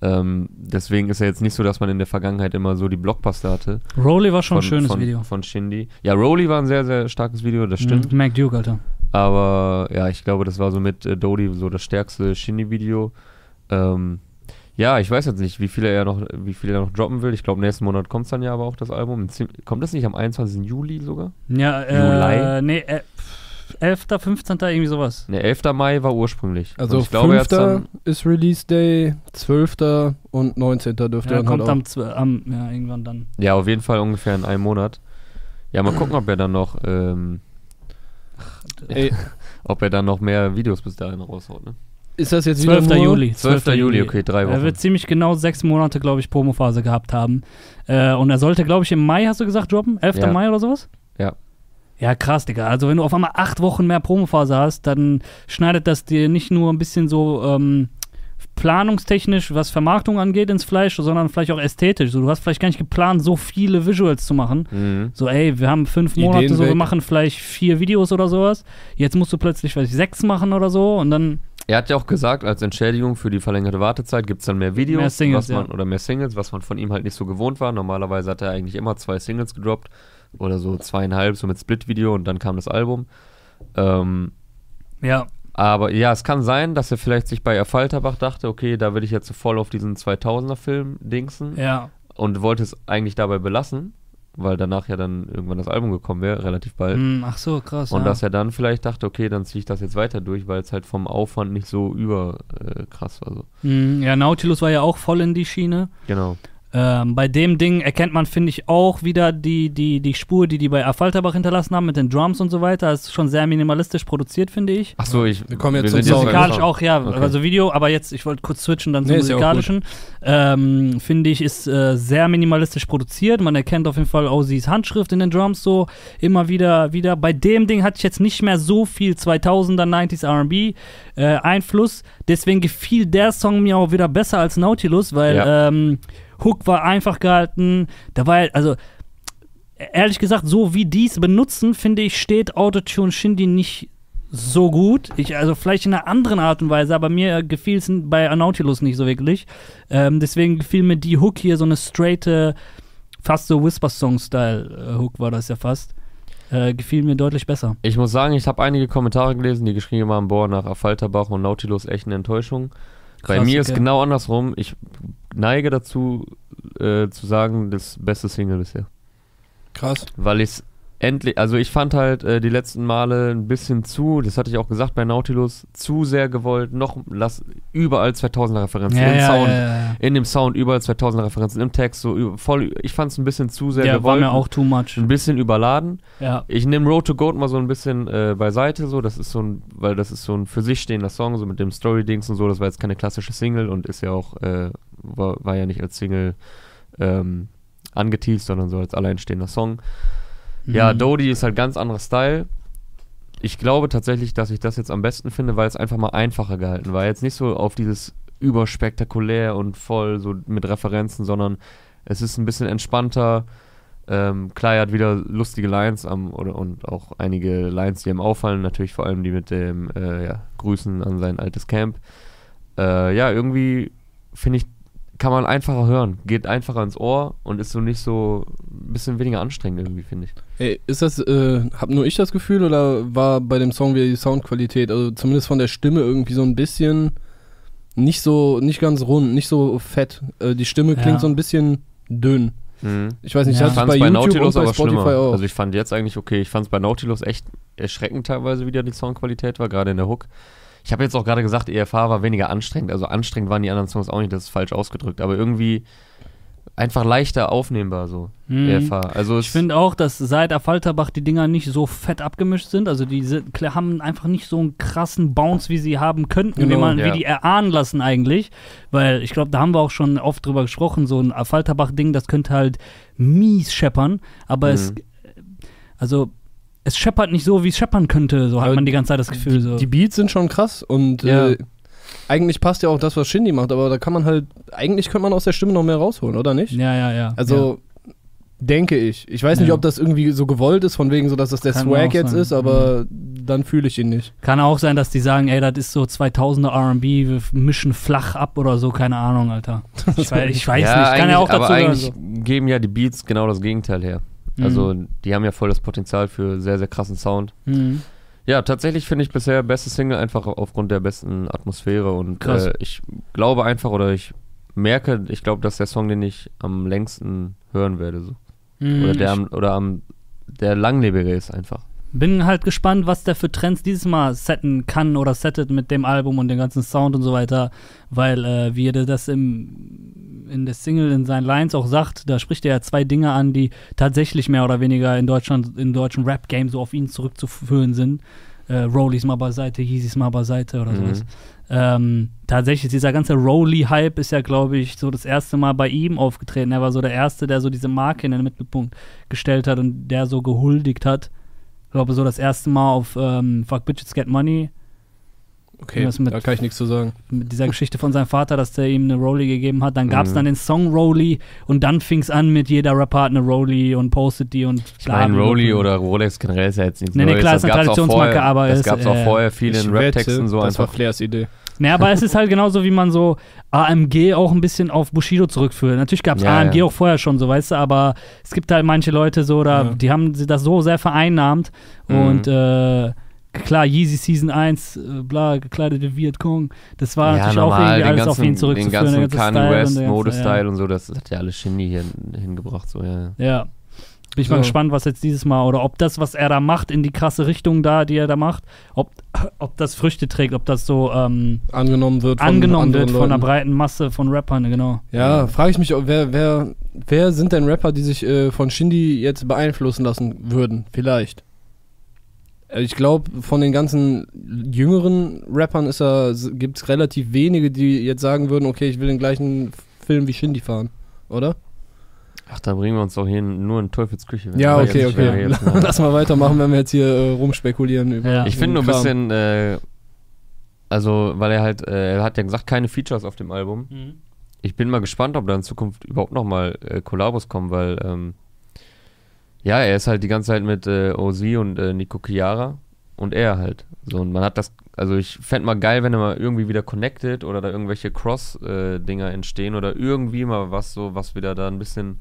Ähm, deswegen ist ja jetzt nicht so, dass man in der Vergangenheit immer so die Blockbuster hatte. Rolly war schon ein schönes von, Video. Von Shindy. Ja, Rolly war ein sehr, sehr starkes Video, das stimmt. Mhm, Mac Duke, Alter. Aber ja, ich glaube, das war so mit äh, Dodi so das stärkste Shindy-Video. Ähm, ja, ich weiß jetzt nicht, wie viel er noch, wie viel er noch droppen will. Ich glaube, nächsten Monat kommt es dann ja aber auch das Album. Kommt das nicht am 21. Juli sogar? Ja, Juli? äh, nee, äh, 11., 15., irgendwie sowas. Ne, 11. Mai war ursprünglich. Also Und ich glaube, er 5. hat's dann, ist Release Day, 12. und 19. dürfte Ja, dann kommt halt auch. am, am, ja, irgendwann dann. ja, auf jeden Fall ungefähr in einem Monat. Ja, mal gucken, ob er dann noch, ähm, Ey, ob er dann noch mehr Videos bis dahin raushaut, ne? ist das jetzt 12. wieder nur, Juli. 12. Juli, okay, drei Er Wochen. wird ziemlich genau sechs Monate, glaube ich, Promophase gehabt haben. Äh, und er sollte, glaube ich, im Mai, hast du gesagt, droppen? 11. Ja. Mai oder sowas? Ja. Ja, krass, Digga. Also, wenn du auf einmal acht Wochen mehr Promophase hast, dann schneidet das dir nicht nur ein bisschen so ähm, planungstechnisch, was Vermarktung angeht, ins Fleisch, sondern vielleicht auch ästhetisch. So, du hast vielleicht gar nicht geplant, so viele Visuals zu machen. Mhm. So, ey, wir haben fünf Ideen Monate, so, wir weg. machen vielleicht vier Videos oder sowas. Jetzt musst du plötzlich vielleicht sechs machen oder so und dann, Er hat ja auch gesagt, als Entschädigung für die verlängerte Wartezeit gibt es dann mehr Videos Mehr Singles, was man, ja. oder mehr Singles, was man von ihm halt nicht so gewohnt war. Normalerweise hat er eigentlich immer zwei Singles gedroppt oder so zweieinhalb, so mit Split-Video und dann kam das Album. Ähm, ja, aber ja, es kann sein, dass er vielleicht sich bei Erfalterbach dachte, okay, da will ich jetzt so voll auf diesen 2000er-Film dingsen ja. und wollte es eigentlich dabei belassen, weil danach ja dann irgendwann das Album gekommen wäre, relativ bald. Hm, ach so, krass. Und ja. dass er dann vielleicht dachte, okay, dann ziehe ich das jetzt weiter durch, weil es halt vom Aufwand nicht so über äh, krass war. So. Hm, ja, Nautilus war ja auch voll in die Schiene. Genau. Ähm, bei dem Ding erkennt man, finde ich, auch wieder die, die, die Spur, die die bei Affalterbach hinterlassen haben mit den Drums und so weiter. Das ist schon sehr minimalistisch produziert, finde ich. Achso, ich. Wir kommen jetzt zum Song. beim Musikalisch auch, ja, Okay. also Video, aber jetzt, ich wollte kurz switchen dann zum Nee, ist ja musikalischen. Ähm, finde ich, ist äh, sehr minimalistisch produziert. Man erkennt auf jeden Fall Ozzy's Handschrift in den Drums so immer wieder, wieder. Bei dem Ding hatte ich jetzt nicht mehr so viel 2000er, 90s RB äh, Einfluss. Deswegen gefiel der Song mir auch wieder besser als Nautilus, weil Ja. ähm, Hook war einfach gehalten. Da war, also ehrlich gesagt, so wie die es benutzen, finde ich, steht Autotune Shindy nicht so gut. Ich, also vielleicht in einer anderen Art und Weise, aber mir gefiel es bei Nautilus nicht so wirklich. Ähm, deswegen gefiel mir die Hook hier so eine straighte, fast so Whisper-Song-Style-Hook war das ja fast. Äh, gefiel mir deutlich besser. Ich muss sagen, ich habe einige Kommentare gelesen, die geschrieben haben, boah, nach Affalterbach und Nautilus echt eine Enttäuschung. Bei Krass, mir ist okay. genau andersrum. Ich neige dazu, äh, zu sagen, das beste Single bisher. Krass. Weil ich es endlich, also ich fand halt äh, die letzten Male ein bisschen zu, das hatte ich auch gesagt bei Nautilus, zu sehr gewollt, noch lass überall 2000er Referenzen Ja, im ja, Sound, ja, in dem Sound überall 2000er Referenzen im Text, so voll, ich fand es ein bisschen zu sehr Ja, war gewollt, mir auch too much. ein bisschen überladen. Ich nehme Road to Goat mal so ein bisschen äh, beiseite, so, das ist so ein, weil das ist so ein für sich stehender Song, so mit dem Story-Dings und so, das war jetzt keine klassische Single und ist ja auch, äh, war, war ja nicht als Single ähm, angeteased, sondern so als alleinstehender Song. Ja, Mhm. Dodie ist halt ganz anderer Style. Ich glaube tatsächlich, dass ich das jetzt am besten finde, weil es einfach mal einfacher gehalten war. Jetzt nicht so auf dieses überspektakulär und voll so mit Referenzen, sondern es ist ein bisschen entspannter. Ähm, klar, er hat wieder lustige Lines am, oder, und auch einige Lines, die ihm auffallen. Natürlich vor allem die mit dem äh, ja, Grüßen an sein altes Camp. Äh, ja, irgendwie finde ich, kann man einfacher hören. Geht einfacher ins Ohr und ist so nicht so ein bisschen weniger anstrengend irgendwie, finde ich. Ey, ist das, äh, hab nur ich das Gefühl oder war bei dem Song wieder die Soundqualität, also zumindest von der Stimme irgendwie so ein bisschen nicht so, nicht ganz rund, nicht so fett. Äh, die Stimme klingt Ja. so ein bisschen dünn. Mhm. Ich weiß nicht, Ja. ich fand es bei bei YouTube Nautilus und bei aber schlimmer. auch. Also ich fand jetzt eigentlich okay. Ich fand es bei Nautilus echt erschreckend teilweise wieder die Soundqualität war, gerade in der Hook. Ich habe jetzt auch gerade gesagt, EFH war weniger anstrengend. Also anstrengend waren die anderen Songs auch nicht, das ist falsch ausgedrückt. Aber irgendwie einfach leichter aufnehmbar so, Mhm. EFH. Also Ich finde auch, dass seit Falterbach die Dinger nicht so fett abgemischt sind. Also die sind, haben einfach nicht so einen krassen Bounce, wie sie haben könnten, wie, Genau, man, ja. wie die erahnen lassen eigentlich. Weil ich glaube, da haben wir auch schon oft drüber gesprochen, so ein Falterbach-Ding, das könnte halt mies scheppern. Aber Mhm. es, also es scheppert nicht so, wie es scheppern könnte. So hat Aber man die ganze Zeit das Gefühl. So. Die Beats sind schon krass und Ja. äh, eigentlich passt ja auch das, was Shindy macht, aber da kann man halt, eigentlich könnte man aus der Stimme noch mehr rausholen, oder nicht? ja, ja, ja. Also denke ich. Ich weiß nicht, Ja. ob das irgendwie so gewollt ist, von wegen so, dass das der Kann Swag jetzt sein. ist, aber dann fühle ich ihn nicht. Kann auch sein, dass die sagen, ey, das ist so 2000er R&B, wir mischen flach ab oder so, keine Ahnung, Alter. Ich weiß, ich weiß ja, nicht, kann ja auch dazu aber eigentlich so. geben ja die Beats genau das Gegenteil her. Mhm. Also die haben ja voll das Potenzial für sehr, sehr krassen Sound. Mhm. Ja, tatsächlich finde ich bisher beste Single einfach aufgrund der besten Atmosphäre und äh, ich glaube einfach oder ich merke, ich glaube, dass der Song, den ich am längsten hören werde, so. Mhm. oder der am, oder am der langlebige ist einfach. Bin halt gespannt, was der für Trends dieses Mal setten kann oder settet mit dem Album und dem ganzen Sound und so weiter, weil äh, wie er das im, in der Single in seinen Lines auch sagt, da spricht er ja zwei Dinge an, die tatsächlich mehr oder weniger in Deutschland, im deutschen Rap-Game so auf ihn zurückzuführen sind. Äh, Rollies mal beiseite, Yeezys mal beiseite oder Mhm. sowas. Ähm, tatsächlich, dieser ganze Rolly-Hype ist ja, glaube ich, so das erste Mal bei ihm aufgetreten. Er war so der Erste, der so diese Marke in den Mittelpunkt gestellt hat und der so gehuldigt hat. Ich glaube, so das erste Mal auf ähm, Fuck Bitches Get Money Okay, mit- da kann ich nichts zu sagen. mit dieser Geschichte von seinem Vater, dass der ihm eine Rolli gegeben hat. Dann gab es Mhm. dann den Song Rolli und dann fing es an mit jeder Rapper hat eine Rolli und postet die und Ich meine, Rolli oder Rolex generell ist ja jetzt nichts Nee, nee, klar, das ist eine auch Traditionsmarke, vorher, aber das ist, gab es auch äh, vorher viel Ich in wette, Rap-Texten so das war einfach. Flairs Idee. Nee, aber es ist halt genauso, wie man so AMG auch ein bisschen auf Bushido zurückführt. Natürlich gab es Ja, AMG ja. auch vorher schon, so weißt du, aber es gibt halt manche Leute so, da, Ja. die haben sie das so sehr vereinnahmt Mhm. und äh, klar, Yeezy Season 1, äh, bla, gekleidete Vietcong, das war ja, natürlich auch normal, irgendwie den alles ganzen, auf ihn den zurückzuführen. ganzen der ganze Kanye West, Modestyle und so, das hat ja alles Shindy hier hingebracht, so, ja. Ja. Bin ich mal So. gespannt, was jetzt dieses Mal oder ob das, was er da macht, in die krasse Richtung da, die er da macht, ob, ob das Früchte trägt, ob das so ähm, Angenommen wird von angenommen wird von einer breiten Masse von Rappern, genau. Ja, frage ich mich, wer, wer, wer sind denn Rapper, die sich äh, von Shindy jetzt beeinflussen lassen würden? Vielleicht. Äh, Ich glaube, von den ganzen jüngeren Rappern ist er, gibt es relativ wenige, die jetzt sagen würden, okay, ich will den gleichen Film wie Shindy fahren, oder? Ach, da bringen wir uns doch hier nur in Teufels Küche. Ja, okay, okay. jetzt, ne? [laughs] Lass mal weitermachen, wenn wir jetzt hier äh, rumspekulieren über. Ja. Ich finde nur ein bisschen, äh, also, weil er halt, äh, er hat ja gesagt, keine Features auf dem Album. Ich bin mal gespannt, ob da in Zukunft überhaupt nochmal äh, Kollabos kommen, weil, ähm, ja, er ist halt die ganze Zeit mit äh, OZ und äh, Nico Chiara und er halt. So, und man hat das, also ich fände mal geil, wenn er mal irgendwie wieder connected oder da irgendwelche Cross-Dinger entstehen oder irgendwie mal was so, was wieder da ein bisschen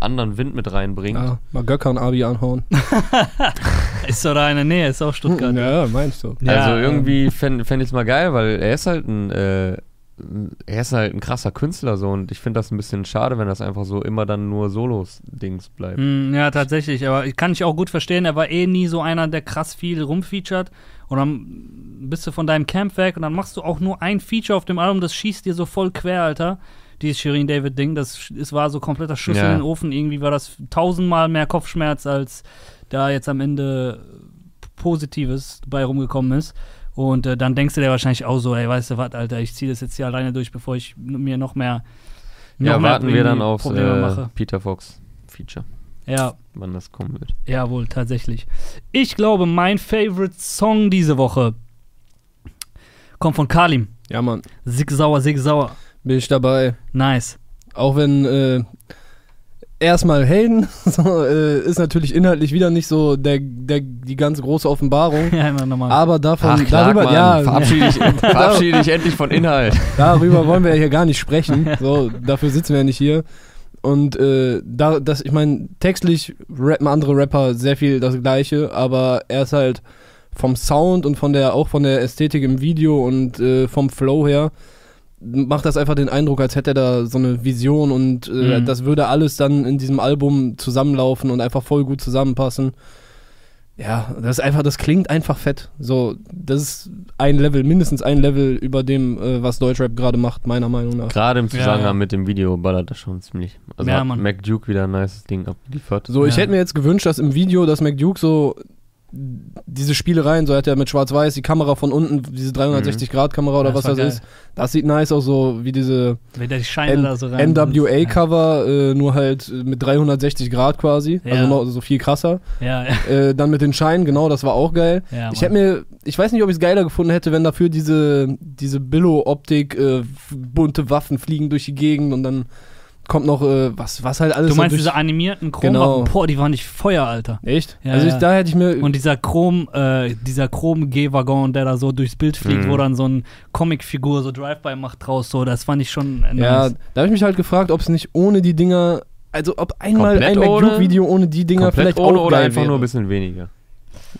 anderen Wind mit reinbringt. Ja, mal Gökhan Abi anhauen. [laughs] [laughs] Ist doch da in der Nähe, ist auch Stuttgart. Ja, meinst du. Ja, also irgendwie fände fänd ich es mal geil, weil er ist halt ein, äh, er ist halt ein krasser Künstler so und ich finde das ein bisschen schade, wenn das einfach so immer dann nur Solos-Dings bleibt. Mm, ja, tatsächlich, aber kann ich auch gut verstehen. Er war eh nie so einer, der krass viel rumfeatured. Und dann bist du von deinem Camp weg und dann machst du auch nur ein Feature auf dem Album, das schießt dir so voll quer, Alter. Dieses Shirin David Ding, das es war so kompletter Schuss Ja. in den Ofen. Irgendwie war das tausendmal mehr Kopfschmerz, als da jetzt am Ende Positives bei rumgekommen ist. Und äh, dann denkst du dir wahrscheinlich auch so, ey, weißt du was, Alter, ich ziehe das jetzt hier alleine durch, bevor ich mir noch mehr. Ja, noch mehr warten wir dann Probleme äh, mache. Peter Fox Feature, Ja, wann das kommen wird. Jawohl, tatsächlich. Ich glaube, mein Favorite Song diese Woche kommt von Kalim. Ja, Mann, Sig sauer, sig sauer. Bin ich dabei. Nice. Auch wenn äh, erstmal Helden [laughs] so, äh, ist natürlich inhaltlich wieder nicht so der, der, die ganz große Offenbarung. [laughs] Ja, immer nochmal. Aber davon, Ach, Clark, darüber, Mann, ja, verabschiede, dich, [laughs] verabschiede dich endlich von Inhalt. darüber wollen wir ja hier gar nicht sprechen. So, dafür sitzen wir ja nicht hier. Und äh, da, das, ich meine, textlich rappen andere Rapper sehr viel das Gleiche, aber er ist halt vom Sound und von der, auch von der Ästhetik im Video und äh, vom Flow her macht das einfach den Eindruck, als hätte er da so eine Vision und äh, Mhm. das würde alles dann in diesem Album zusammenlaufen und einfach voll gut zusammenpassen. Ja, das ist einfach, das klingt einfach fett. So, das ist ein Level, mindestens ein Level über dem, äh, was Deutschrap gerade macht, meiner Meinung nach. Gerade im Zusammenhang Ja, ja. mit dem Video ballert das schon ziemlich. Also Ja, hat Mann. Mac Duke wieder ein nices Ding abgeliefert. So, ich hätte mir jetzt gewünscht, dass im Video, dass McDuke so diese Spielereien, so hat er mit Schwarz-Weiß die Kamera von unten, diese 360-Grad-Kamera oder Ja, was das das ist. Das sieht nice aus, so wie diese so. NWA-Cover, äh, nur halt mit 360 Grad quasi. Ja. Also noch so viel krasser. Ja, ja. Äh, dann mit den Scheinen, genau, das war auch geil. ja Ich hätte mir, ich weiß nicht, ob ich es geiler gefunden hätte, wenn dafür diese, diese Billo-Optik, äh, bunte Waffen fliegen durch die Gegend und dann kommt noch, äh, was, was halt alles Du so meinst durch, diese animierten Chrom? Genau. Boah, die waren nicht Feuer, Alter. Echt? Ja, also ich, da hätte ich mir. Und dieser Chrom, äh, dieser Chrom-G-Waggon, der da so durchs Bild fliegt, Mhm. wo dann so ein Comic-Figur so Drive-By macht draus, so, das fand ich schon ja, nice. da habe ich mich halt gefragt, ob es nicht ohne die Dinger, also ob einmal Komplett ein ohne? McDuke-Video ohne die Dinger Komplett vielleicht ohne auch oder geil einfach wäre. nur ein bisschen weniger.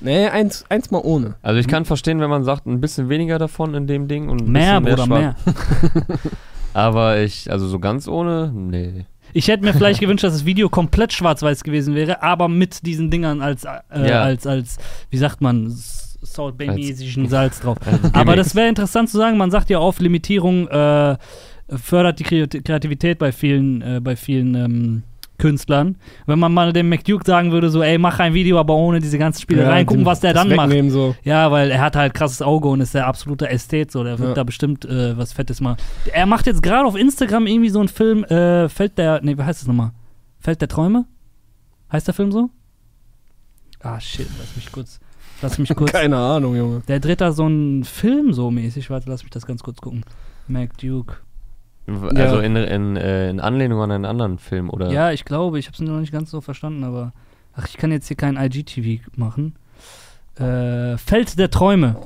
Nee, eins, eins mal ohne. Also ich kann verstehen, wenn man sagt, ein bisschen weniger davon in dem Ding und ein Mehr, bisschen mehr. mehr. [laughs] Aber ich, also so ganz ohne, nee. Ich hätte mir vielleicht gewünscht, dass das Video komplett schwarz-weiß gewesen wäre, aber mit diesen Dingern als, äh, Ja. als, als, wie sagt man, Salt Bay-mäßigen Salz drauf. Aber das wäre interessant zu sagen. Man sagt ja oft, Limitierung äh, fördert die Kreat- Kreativität bei vielen, äh, bei vielen ähm, Künstlern. Wenn man mal dem McDuke sagen würde, so, ey, mach ein Video, aber ohne diese ganzen Spielereien, Ja, gucken, was der dann macht. So. Ja, weil er hat halt krasses Auge und ist der absolute Ästhet, so. Der wird Ja. da bestimmt äh, was Fettes mal. Er macht jetzt gerade auf Instagram irgendwie so einen Film, äh, Fällt der, nee, wie heißt das nochmal? Fällt der Träume? Heißt der Film so? Ah, shit, lass mich kurz, lass mich [laughs] kurz. Keine Ahnung, Junge. Der dreht da so einen Film so mäßig. Warte, lass mich das ganz kurz gucken. Mac Duke. Also Ja. in, in, äh, in Anlehnung an einen anderen Film oder Ja, ich glaube, ich habe es noch nicht ganz so verstanden, aber. Ach, ich kann jetzt hier kein IGTV machen. Äh, Feld der Träume.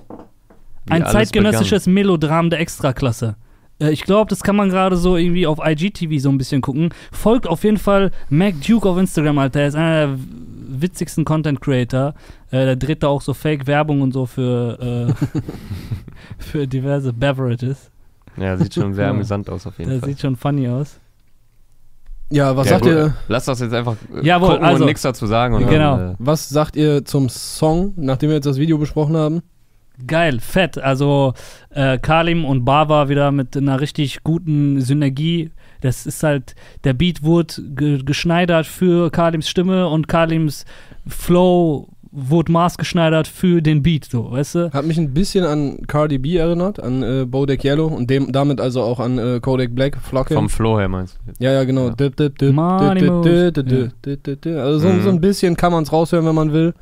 wie Ein zeitgenössisches Melodram der Extraklasse. Äh, ich glaube, das kann man gerade so irgendwie auf IGTV so ein bisschen gucken. Folgt auf jeden Fall Mac Duke auf Instagram, Alter. Er ist einer der witzigsten Content Creator. Äh, der dreht da auch so Fake-Werbung und so für, äh, [laughs] [laughs] für diverse Beverages. Ja, sieht schon sehr [laughs] amüsant aus auf jeden Der Fall. sieht schon funny aus. Ja, was Ja, sagt gut, ihr? Lass das jetzt einfach äh, Jawohl, gucken also- und nichts dazu sagen. Und Genau. Dann, äh, Was sagt ihr zum Song, nachdem wir jetzt das Video besprochen haben? Geil, fett. Also äh, Kalim und Bava wieder mit einer richtig guten Synergie. Das ist halt, der Beat wurde ge geschneidert für Kalims Stimme und Kalims Flow wurde maßgeschneidert für den Beat, so, weißt du? Hat mich ein bisschen an Cardi B erinnert, an äh, Bodak Yellow und dem, damit also auch an äh, Kodak Black, Flockin. vom Flow her meinst du? Ja, ja, genau. Ja. Dip. Also so, Mhm. so ein bisschen kann man es raushören, wenn man will.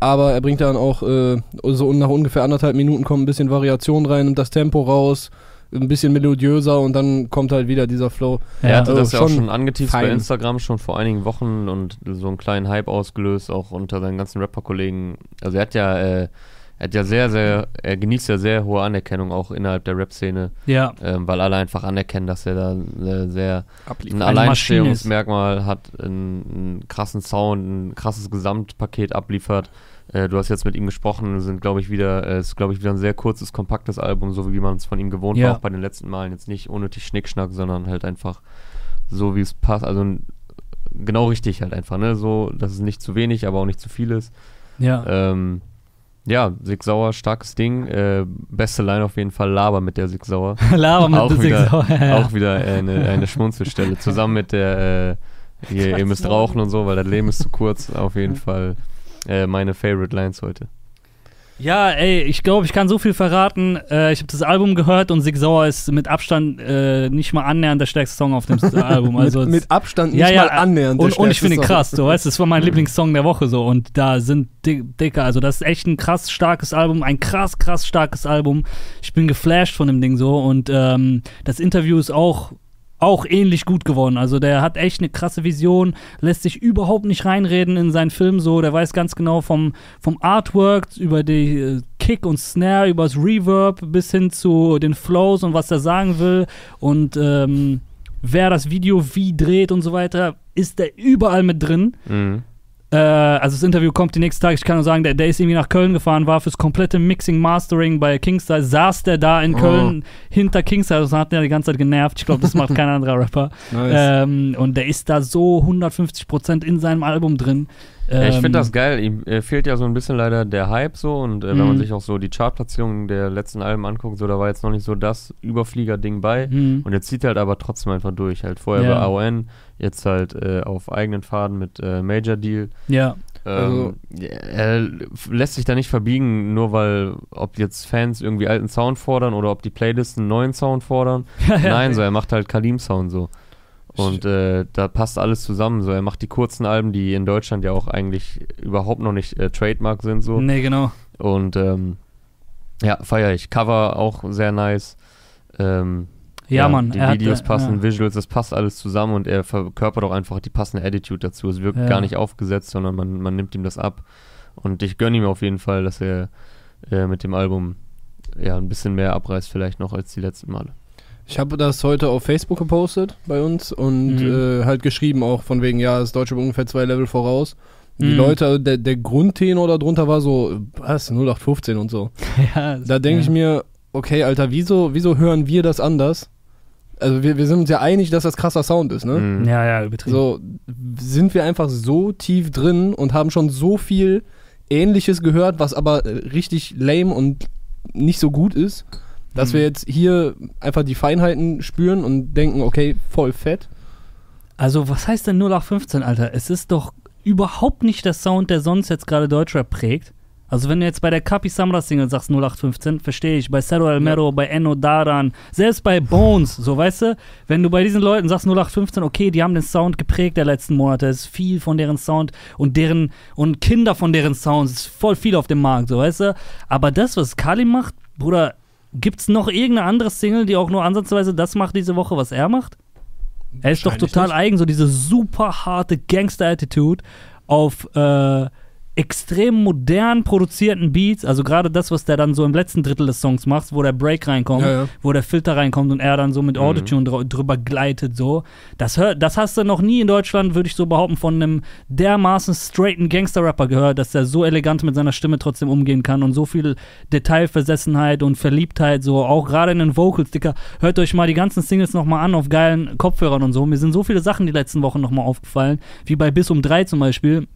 Aber er bringt dann auch äh, so nach ungefähr anderthalb Minuten kommt ein bisschen Variation rein, nimmt das Tempo raus, ein bisschen melodiöser und dann kommt halt wieder dieser Flow. Er hatte also das ja auch schon angeteased bei. Instagram schon vor einigen Wochen und so einen kleinen Hype ausgelöst, auch unter seinen ganzen Rapper-Kollegen. Also er hat ja äh, er hat ja sehr, sehr, er genießt ja sehr hohe Anerkennung auch innerhalb der Rap-Szene, Ja. ähm, weil alle einfach anerkennen, dass er da äh, sehr ein Eine Alleinstellungsmerkmal hat, einen, einen krassen Sound, ein krasses Gesamtpaket abliefert. Äh, du hast jetzt mit ihm gesprochen, sind glaube ich wieder, äh, ist glaube ich wieder ein sehr kurzes, kompaktes Album, so wie man es von ihm gewohnt Ja. war, auch bei den letzten Malen. Jetzt nicht unnötig Schnickschnack, sondern halt einfach so, wie es passt. Also genau richtig halt einfach, ne? So, dass es nicht zu wenig, aber auch nicht zu viel ist. Ja. Ähm, ja, Sig Sauer, starkes Ding. Äh, beste Line auf jeden Fall, Laber mit der Sig Sauer. [laughs] Laber mit auch der wieder, Sauer, ja. auch wieder eine, eine Schmunzelstelle. Zusammen mit der, äh, ihr, ihr müsst rauchen und so, weil das Leben ist zu kurz. Auf jeden [laughs] Fall äh, meine Favorite Lines heute. Ja, ey, ich glaube, ich kann so viel verraten. Äh, ich habe das Album gehört und Sig Sauer ist mit Abstand äh, nicht mal annähernd der stärkste Song auf dem [laughs] Album. Also mit, mit Abstand nicht ja, ja, mal annähernd. Und, der und ich finde ihn krass, so, weißt das war mein Lieblingssong der Woche so und da sind di- dicker, also das ist echt ein krass starkes Album, ein krass, krass starkes Album. Ich bin geflasht von dem Ding so und ähm, das Interview ist auch auch ähnlich gut geworden. Also der hat echt eine krasse Vision, lässt sich überhaupt nicht reinreden in seinen Film so. Der weiß ganz genau vom, vom Artwork über die äh, Kick und Snare, über das Reverb bis hin zu den Flows und was er sagen will. Und ähm, wer das Video wie dreht und so weiter, ist der überall mit drin. Mhm. Äh, also das Interview kommt die nächsten Tage. Ich kann nur sagen, der, der ist irgendwie nach Köln gefahren, war fürs komplette Mixing, Mastering bei Kingstar. Saß der da in Oh. Köln hinter Kingstar. Das hat der die ganze Zeit genervt. Ich glaube, das macht kein [laughs] anderer Rapper. Nice. Ähm, und der ist da so 150% in seinem Album drin. Ja, ich Ähm, finde das geil. Ihm äh, fehlt ja so ein bisschen leider der Hype so und äh, wenn man Mhm. sich auch so die Chartplatzierungen der letzten Alben anguckt, so da war jetzt noch nicht so das Überflieger-Ding bei. Mhm. Und jetzt zieht er halt aber trotzdem einfach durch. Halt vorher Ja. bei AON, jetzt halt äh, auf eigenen Faden mit äh, Major Deal. Ja. Ähm, er f- lässt sich da nicht verbiegen, nur weil, ob jetzt Fans irgendwie alten Sound fordern oder ob die Playlisten einen neuen Sound fordern. [laughs] Nein, so er macht halt Kalim-Sound so. Und äh, da passt alles zusammen. So, er macht die kurzen Alben, die in Deutschland ja auch eigentlich überhaupt noch nicht äh, Trademark sind so. Nee, genau. Und ähm, ja, feiere ich. Cover auch sehr nice. Ähm, Ja, Mann. Die er hat, Videos äh, passen, ja. Visuals, das passt alles zusammen und er verkörpert auch einfach die passende Attitude dazu. Es wirkt Ja. gar nicht aufgesetzt, sondern man, man nimmt ihm das ab. Und ich gönne ihm auf jeden Fall, dass er äh, mit dem Album ja ein bisschen mehr abreißt, vielleicht noch als die letzten Male. Ich habe das heute auf Facebook gepostet bei uns und Mhm. äh, halt geschrieben auch von wegen, ja, das Deutsche ungefähr zwei Level voraus. Die Mhm. Leute, der, der Grundtenor darunter war so, was, 0815 und so. [laughs] ja, Da denke ja. ich mir, okay, Alter, wieso, wieso hören wir das anders? Also wir, wir sind uns ja einig, dass das krasser Sound ist, ne? Mhm. Ja, ja, übertrieben. So, sind wir einfach so tief drin und haben schon so viel Ähnliches gehört, was aber äh, richtig lame und nicht so gut ist, dass Mhm. wir jetzt hier einfach die Feinheiten spüren und denken, okay, voll fett. Also, was heißt denn 0815, Alter? Es ist doch überhaupt nicht der Sound, der sonst jetzt gerade Deutschrap prägt. Also, wenn du jetzt bei der Kapi Samra Single sagst 0815, verstehe ich. Bei Cerro Almero, bei Enno Daran, selbst bei Bones, so weißt du, wenn du bei diesen Leuten sagst 0815, okay, die haben den Sound geprägt der letzten Monate, es ist viel von deren Sound und deren und Kinder von deren Sounds, es ist voll viel auf dem Markt, so weißt du. Aber das, was Kali macht, Bruder, gibt's noch irgendeine andere Single, die auch nur ansatzweise das macht diese Woche, was er macht? Er ist doch total nicht. eigen, so diese super harte Gangster-Attitude auf äh, extrem modern produzierten Beats. Also gerade das, was der dann so im letzten Drittel des Songs macht, wo der Break reinkommt, Ja, ja. wo der Filter reinkommt und er dann so mit Mhm. Autotune drü drüber gleitet, so. Das, hör, das hast du noch nie in Deutschland, würde ich so behaupten, von einem dermaßen straighten Gangster-Rapper gehört, dass der so elegant mit seiner Stimme trotzdem umgehen kann und so viel Detailversessenheit und Verliebtheit, so auch gerade in den Vocals, Dicker. Hört euch mal die ganzen Singles nochmal an auf geilen Kopfhörern und so. Mir sind so viele Sachen die letzten Wochen nochmal aufgefallen, wie bei Bis um drei zum Beispiel.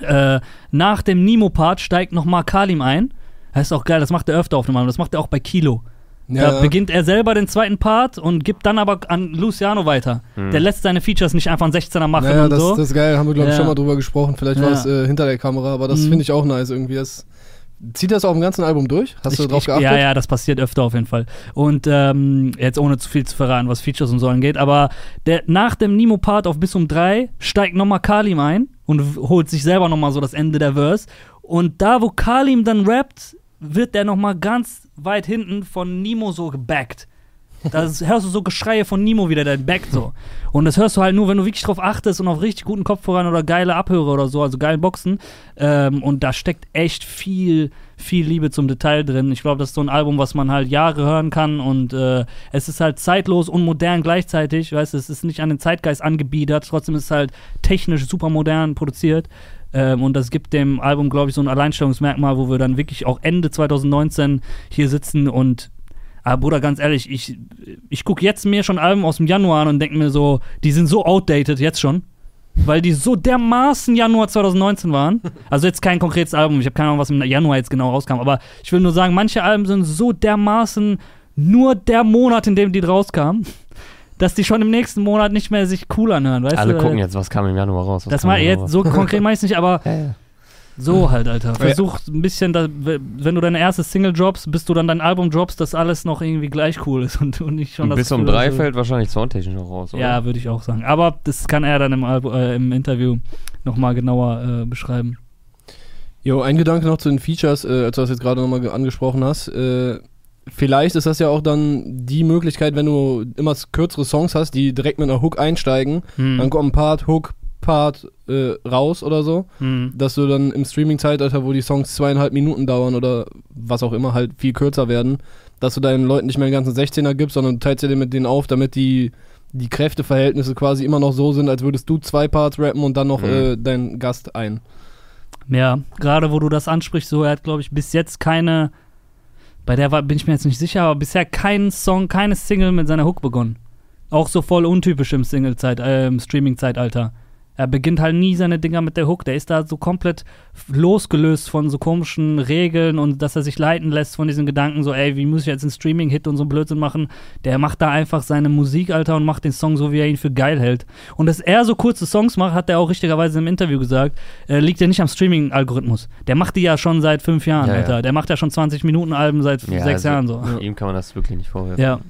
Äh, nach dem Nemo-Part steigt nochmal Kalim ein. Das ist auch geil, das macht er öfter auf dem Album, das macht er auch bei Kilo. Da Ja, beginnt er selber den zweiten Part und gibt dann aber an Luciano weiter. Mhm. Der lässt seine Features nicht einfach einen 16er machen ja, und das, so. das ist geil, haben wir glaube ich Ja. schon mal drüber gesprochen. Vielleicht war Ja. es äh, hinter der Kamera, aber das Mhm. finde ich auch nice irgendwie. Das, zieht das auf dem ganzen Album durch? Hast du Ich- drauf ich, geachtet? Ja, ja, das passiert öfter auf jeden Fall. Und ähm, jetzt ohne zu viel zu verraten, was Features und so angeht, aber der, nach dem Nemo-Part auf bis um drei steigt nochmal Kalim ein und holt sich selber nochmal so das Ende der Verse. Und da, wo Kalim dann rappt, wird der nochmal ganz weit hinten von Nemo so gebackt. Da [laughs] hörst du so Geschreie von Nemo wieder, der backt so. Und das hörst du halt nur, wenn du wirklich drauf achtest und auf richtig guten Kopfhörern oder geile Abhörer oder so, also geilen Boxen. Ähm, und da steckt echt viel, viel Liebe zum Detail drin. Ich glaube, das ist so ein Album, was man halt Jahre hören kann und äh, es ist halt zeitlos und modern gleichzeitig. Weißt du, es ist nicht an den Zeitgeist angebiedert, trotzdem ist es halt technisch super modern produziert. Ähm, und das gibt dem Album, glaube ich, so ein Alleinstellungsmerkmal, wo wir dann wirklich auch Ende 2019 hier sitzen und aber Bruder, ganz ehrlich, ich, ich gucke jetzt mir schon Alben aus dem Januar an und denke mir so, die sind so outdated jetzt schon. Weil die so dermaßen Januar 2019 waren. Also jetzt kein konkretes Album, ich habe keine Ahnung, was im Januar jetzt genau rauskam. Aber ich will nur sagen, manche Alben sind so dermaßen nur der Monat, in dem die rauskamen, dass die schon im nächsten Monat nicht mehr sich cool anhören. Weißt Alle du? gucken jetzt, was kam im Januar raus. was Das im jetzt so konkret [laughs] meist nicht, aber Ja, ja. So halt, Alter. Versuch ein bisschen, da, wenn du deine erste Single droppst, bis du dann dein Album droppst, dass alles noch irgendwie gleich cool ist und, und nicht schon Und das bis um drei hast, so- fällt wahrscheinlich soundtechnisch noch raus, oder? Ja, würde ich auch sagen. Aber das kann er dann im, Albu- äh, im Interview nochmal genauer äh, beschreiben. Jo, ein Gedanke noch zu den Features, äh, als du das jetzt gerade nochmal angesprochen hast. Äh, vielleicht ist das ja auch dann die Möglichkeit, wenn du immer kürzere Songs hast, die direkt mit einer Hook einsteigen, Hm. dann kommt ein Part, Hook, Part äh, raus oder so, Hm. dass du dann im Streaming-Zeitalter, wo die Songs zweieinhalb Minuten dauern oder was auch immer, halt viel kürzer werden, dass du deinen Leuten nicht mehr den ganzen 16er gibst, sondern teilst dir den mit denen auf, damit die, die Kräfteverhältnisse quasi immer noch so sind, als würdest du zwei Parts rappen und dann noch Mhm. äh, dein Gast ein. Ja, gerade wo du das ansprichst, so, er hat, glaube ich, bis jetzt keine, bei der war, bin ich mir jetzt nicht sicher, aber bisher keinen Song, keine Single mit seiner Hook begonnen. Auch so voll untypisch im Single-Zeit, äh, im Streaming-Zeitalter. Er beginnt halt nie seine Dinger mit der Hook. Der ist da so komplett losgelöst von so komischen Regeln und dass er sich leiten lässt von diesen Gedanken, so, ey, wie muss ich jetzt einen Streaming-Hit und so einen Blödsinn machen? Der macht da einfach seine Musik, Alter, und macht den Song so, wie er ihn für geil hält. Und dass er so kurze Songs macht, hat er auch richtigerweise im Interview gesagt, äh, liegt ja nicht am Streaming-Algorithmus. Der macht die ja schon seit fünf Jahren, Ja, ja. Alter. Der macht ja schon 20-Minuten-Alben seit Ja, sechs also, Jahren so. Ihm kann man das wirklich nicht vorwerfen. Ja.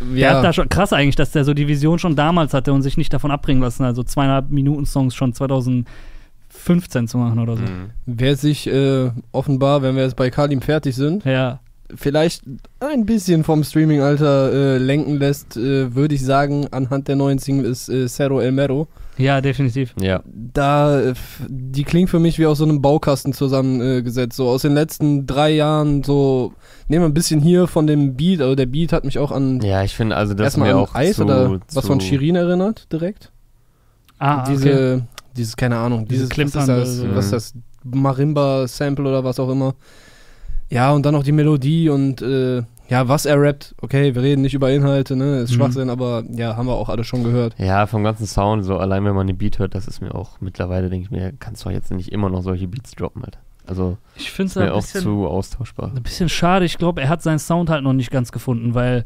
Der hat da schon krass eigentlich, dass der so die Vision schon damals hatte und sich nicht davon abbringen lassen, also zweieinhalb Minuten Songs schon 2015 zu machen oder so. Mhm. Wer sich äh, offenbar, wenn wir jetzt bei Kalim fertig sind, Ja. vielleicht ein bisschen vom Streaming-Alter äh, lenken lässt, äh, würde ich sagen, anhand der neuen Single ist äh, Cerro El Mero. Ja, definitiv. Ja. Da, äh, die klingt für mich wie aus so einem Baukasten zusammengesetzt. So aus den letzten drei Jahren, so, nehmen wir ein bisschen hier von dem Beat, also der Beat hat mich auch an, ja, ich finde also, das erstmal auch Eis zu, oder was zu, von Shirin erinnert, direkt. Ah, Diese, okay. dieses, keine Ahnung, Diese dieses, was Klimpern ist das, oder so. was ist das, Marimba-Sample oder was auch immer. Ja, und dann noch die Melodie und äh, ja, was er rappt, okay, wir reden nicht über Inhalte, ne, ist Mhm. Schwachsinn, aber ja, haben wir auch alle schon gehört. Ja, vom ganzen Sound, so allein wenn man den Beat hört, das ist mir auch mittlerweile, denke ich mir, kannst du jetzt nicht immer noch solche Beats droppen halt. Also Ich finde ist es mir ein auch bisschen, zu austauschbar. ein bisschen schade. Ich glaube, er hat seinen Sound halt noch nicht ganz gefunden, weil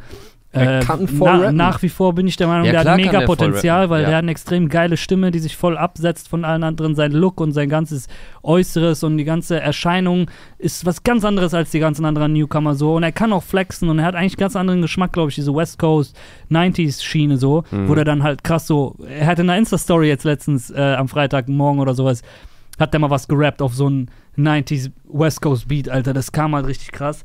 äh, kann voll na, nach wie vor bin ich der Meinung, Ja, der hat mega der Potenzial, weil ja. der hat eine extrem geile Stimme, die sich voll absetzt von allen anderen. Sein Look und sein ganzes Äußeres und die ganze Erscheinung ist was ganz anderes als die ganzen anderen Newcomer so. Und er kann auch flexen und er hat eigentlich ganz anderen Geschmack, glaube ich, diese West Coast 90s Schiene so, Mhm. wo der dann halt krass so, er hatte eine Insta-Story jetzt letztens äh, am Freitagmorgen oder sowas, hat der mal was gerappt auf so einen 90s West Coast Beat, Alter. Das kam halt richtig krass.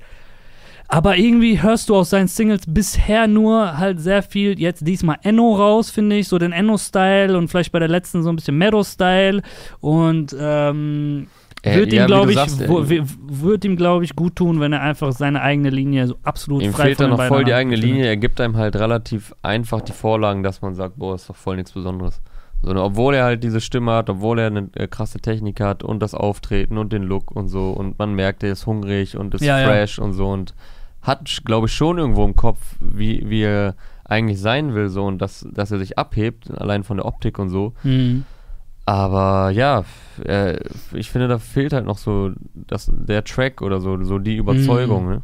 Aber irgendwie hörst du aus seinen Singles bisher nur halt sehr viel, jetzt diesmal Enno raus, finde ich, so den Enno-Style und vielleicht bei der letzten so ein bisschen Meadow-Style und ähm, Äh, wird ja, ihm, wie glaube ich, sagst, äh, wi- wird ihm, glaube ich, gut tun, wenn er einfach seine eigene Linie so absolut Ihm frei fehlt dann noch voll die eigene findet. Linie. Er gibt einem halt relativ einfach die Vorlagen, dass man sagt, boah, ist doch voll nichts Besonderes. So, ne, obwohl er halt diese Stimme hat, obwohl er eine äh, krasse Technik hat und das Auftreten und den Look und so und man merkt, er ist hungrig und ist Ja, ja. fresh und so und hat, glaube ich, schon irgendwo im Kopf, wie, wie er eigentlich sein will so und dass, dass er sich abhebt, allein von der Optik und so. Mhm. Aber ja, äh, ich finde, da fehlt halt noch so das, der Track oder so, so die Überzeugung. Mhm. Ne?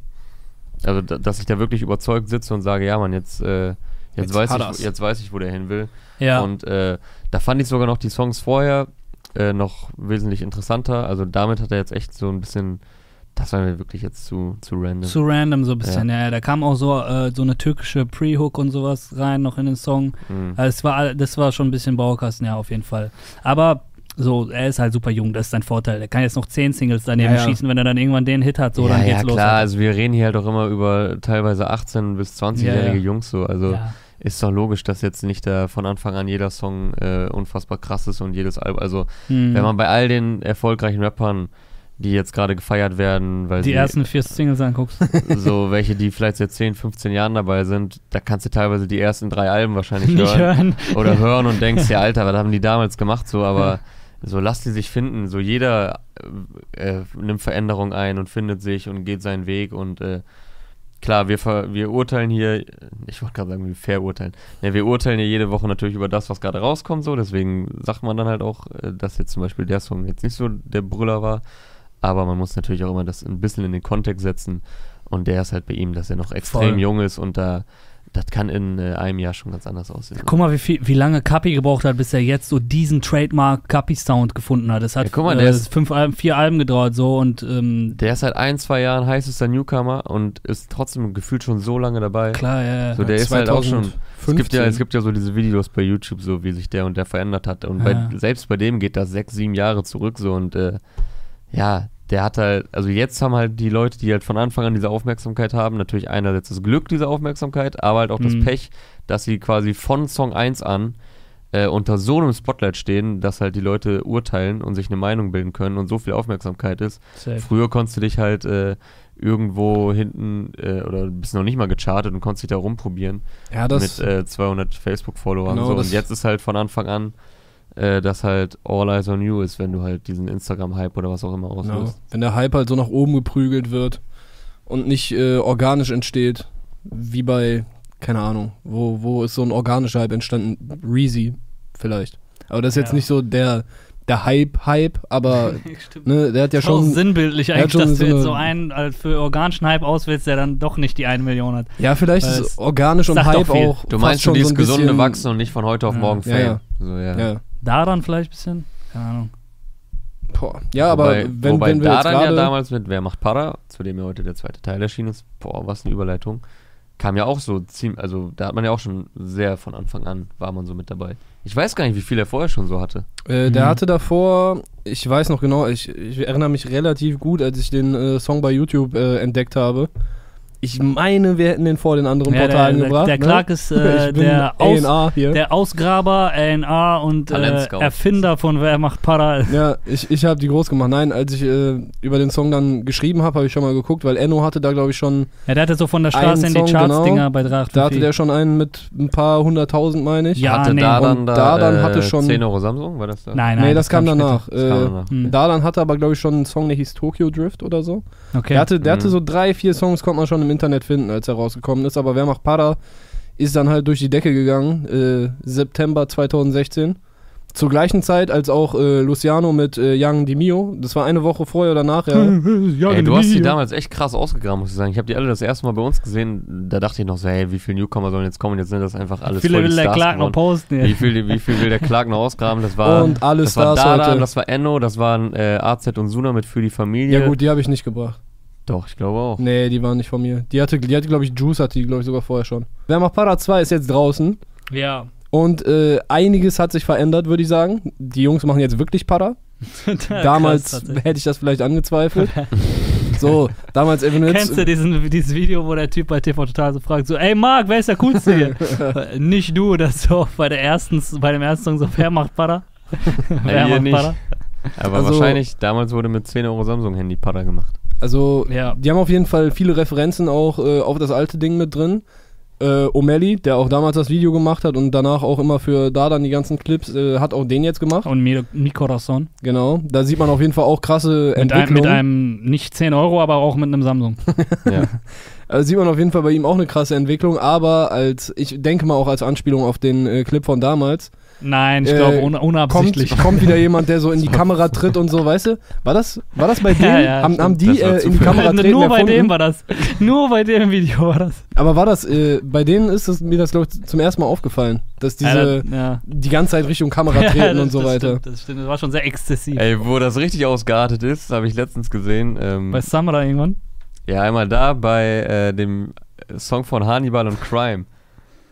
Also, da, dass ich da wirklich überzeugt sitze und sage, ja, Mann, jetzt, äh, jetzt, Jetzt weiß ich, jetzt weiß ich, wo der hin will. Ja. Und äh, da fand ich sogar noch die Songs vorher äh, noch wesentlich interessanter. Also damit hat er jetzt echt so ein bisschen, das war mir wirklich jetzt zu, zu random. Zu random so ein bisschen, ja. ja. Da kam auch so, äh, so eine türkische Pre-Hook und sowas rein noch in den Song. Mhm. Also es war, das war schon ein bisschen Baukasten, ja, auf jeden Fall. Aber So, er ist halt super jung, das ist sein Vorteil. Er kann jetzt noch zehn Singles daneben Ja, ja. schießen, wenn er dann irgendwann den Hit hat, so, ja, dann ja, geht's los. klar, also wir reden hier halt auch immer über teilweise 18- bis 20-jährige Ja, ja. Jungs so, also ja. ist doch logisch, dass jetzt nicht da von Anfang an jeder Song äh, unfassbar krass ist und jedes Album, also Hm. wenn man bei all den erfolgreichen Rappern, die jetzt gerade gefeiert werden, weil die sie ersten vier Singles anguckst. [laughs] so welche, die vielleicht seit 10, 15 Jahren dabei sind, da kannst du teilweise die ersten drei Alben wahrscheinlich nicht hören. hören. Oder [laughs] hören und denkst, ja Alter, was haben die damals gemacht? So, aber so lass die sich finden. So jeder äh, äh, nimmt Veränderung ein und findet sich und geht seinen Weg und äh, klar, wir, ver wir urteilen hier, ich wollte gerade sagen, wir verurteilen. Ja, wir urteilen hier jede Woche natürlich über das, was gerade rauskommt, so, deswegen sagt man dann halt auch, äh, dass jetzt zum Beispiel der Song jetzt nicht so der Brüller war. Aber man muss natürlich auch immer das ein bisschen in den Kontext setzen. Und der ist halt bei ihm, dass er noch extrem Voll. jung ist und da, das kann in äh, einem Jahr schon ganz anders aussehen. Guck mal, wie, viel, wie lange Kapi gebraucht hat, bis er jetzt so diesen Trademark Kapi-Sound gefunden hat. Es hat Ja, guck mal, äh, der ist- fünf Alben, vier Alben gedauert so und ähm, Der ist seit ein, zwei Jahren heißester Newcomer und ist trotzdem gefühlt schon so lange dabei. klar, ja, ja. So, der ist halt auch schon. Es gibt, ja, 2015. es gibt ja so diese Videos bei YouTube, so wie sich der und der verändert hat. Und bei, Ja. selbst bei dem geht das sechs, sieben Jahre zurück so und äh, ja, der hat halt, also jetzt haben halt die Leute, die halt von Anfang an diese Aufmerksamkeit haben, natürlich einerseits das Glück dieser Aufmerksamkeit, aber halt auch das Mhm. Pech, dass sie quasi von Song 1 an äh, unter so einem Spotlight stehen, dass halt die Leute urteilen und sich eine Meinung bilden können und so viel Aufmerksamkeit ist. Safe. Früher konntest du dich halt äh, irgendwo hinten äh, oder bist noch nicht mal gechartet und konntest dich da rumprobieren Ja, das, mit äh, 200 Facebook-Followern. Genau, so. Und das- jetzt ist halt von Anfang an, äh, dass halt All Eyes on You ist, wenn du halt diesen Instagram-Hype oder was auch immer genau. auslöst. wenn der Hype halt so nach oben geprügelt wird und nicht äh, organisch entsteht, wie bei, keine Ahnung, wo, wo ist so ein organischer Hype entstanden? Reezy vielleicht. Aber das ist jetzt Ja. nicht so der, der Hype-Hype, aber Stimmt. [laughs] ne, der hat ja Ist auch schon. sinnbildlich er hat eigentlich, schon dass so du jetzt so einen äh, für organischen Hype auswählst, der dann doch nicht die eine Million hat. Ja, vielleicht Weil ist es organisch und Hype auch. Du meinst schon dieses so gesunde Wachsen und nicht von heute auf Ja. morgen Ja, Fame. ja. So, ja. Ja, Daran vielleicht ein bisschen? Keine Ahnung. boah. ja aber wobei, wenn, wobei wenn wir jetzt Daran ja gerade. damals mit Wer macht Para, zu dem ja heute der zweite Teil erschienen ist, boah, was eine Überleitung, kam ja auch so ziemlich, also da hat man ja auch schon sehr von Anfang an, war man so mit dabei. Ich weiß gar nicht, wie viel er vorher schon so hatte. Äh, der Mhm. hatte davor, ich weiß noch genau, ich, ich erinnere mich relativ gut, als ich den äh, Song bei YouTube äh, entdeckt habe. Ich meine, wir hätten den vor den anderen Ja, Portalen der, gebracht. der, der ne? Clark ist äh, der, Aus, der Ausgraber, A&R und äh. Erfinder von Wer macht Para. ja, ich, ich habe die groß gemacht. Nein, als ich äh, über den Song dann geschrieben habe, habe ich schon mal geguckt, weil Enno hatte da, glaube ich, schon, Ja, der hatte so von der Straße in die Charts-Dinger genau. bei 3 da hatte der schon einen mit ein paar hunderttausend, meine ich. Ja, hatte nee. Dadan Und da, Dadan äh, hatte schon- 10 Euro Samsung, war das da? Nein, nein. nee, das, kam, später. danach. Das kam Äh, danach. Hm. Dadan hatte aber, glaube ich, schon einen Song, der hieß Tokyo Drift oder so. Okay. Der, hatte, der hatte Mhm. so drei, vier Songs, konnte man schon im Internet finden, als er rausgekommen ist. Aber Wer macht Para ist dann halt durch die Decke gegangen, äh, September 2016. Zur gleichen Zeit als auch äh, Luciano mit äh, Young Di Mio. Das war eine Woche vorher oder nachher. [laughs] Ey, du hast die damals echt krass ausgegraben, muss ich sagen. Ich habe die alle das erste Mal bei uns gesehen. Da dachte ich noch so, hey, wie viele Newcomer sollen jetzt kommen? Jetzt sind das einfach alles Viele voll die will der Stars Clark noch posten. Wie Ja. viel, wie viel will der Clark noch ausgraben? Das war, Und alle das war Stars Dadan, heute. das war Enno, das waren äh, AZ und Suna mit Für die Familie. Ja gut, die habe ich nicht gebracht. Doch, ich glaube auch. Nee, die waren nicht von mir. Die hatte, die hatte glaube ich, Juice hatte die, glaube ich, sogar vorher schon. Wer macht Para 2 ist jetzt draußen. ja. Und äh, einiges hat sich verändert, würde ich sagen. Die Jungs machen jetzt wirklich Para. [laughs] Damals Krass, hätte ich das vielleicht angezweifelt. [laughs] so, damals Evan Hitz- Kennst du diesen, dieses Video, wo der Typ bei TV Total so fragt, so, ey Marc, wer ist der Coolste hier? [laughs] Nicht du, das so bei der ersten, bei dem ersten Song so, wer macht Para? wer hier macht nicht. Para? Aber Also- wahrscheinlich, damals wurde mit 10 Euro Samsung-Handy Pada gemacht. Also, Ja. die haben auf jeden Fall viele Referenzen auch äh, auf das alte Ding mit drin. Äh, O'Malley, der auch damals das Video gemacht hat und danach auch immer für da dann die ganzen Clips, äh, hat auch den jetzt gemacht. Und Mi, Mi Corazon. Genau. Da sieht man auf jeden Fall auch krasse Mit einem, mit einem, nicht 10 Euro, aber auch mit einem Samsung. [laughs] Ja. Also sieht man auf jeden Fall bei ihm auch eine krasse Entwicklung, aber als, ich denke mal auch als Anspielung auf den äh, Clip von damals, Nein, ich Äh, glaube, un, kommt, unabsichtlich. kommt wieder jemand, der so in die [laughs] Kamera tritt und so, weißt du? War das, war das bei [laughs] Ja, denen? ja, haben, stimmt. haben die Das äh, in die. Kamera treten Nur bei erfunden? dem war das. [laughs] Nur bei dem Video war das. Aber war das, äh, bei denen ist es mir das, glaube ich, zum ersten Mal aufgefallen, dass diese ja, das- ja. die ganze Zeit Richtung Kamera treten Ja, das- und so das weiter. Stimmt, das stimmt, das war schon sehr exzessiv. Ey, wo das richtig ausgeartet ist, habe ich letztens gesehen. Ähm, Bei Samra irgendwann? ja, einmal da bei äh, dem Song von Hannibal und Crime.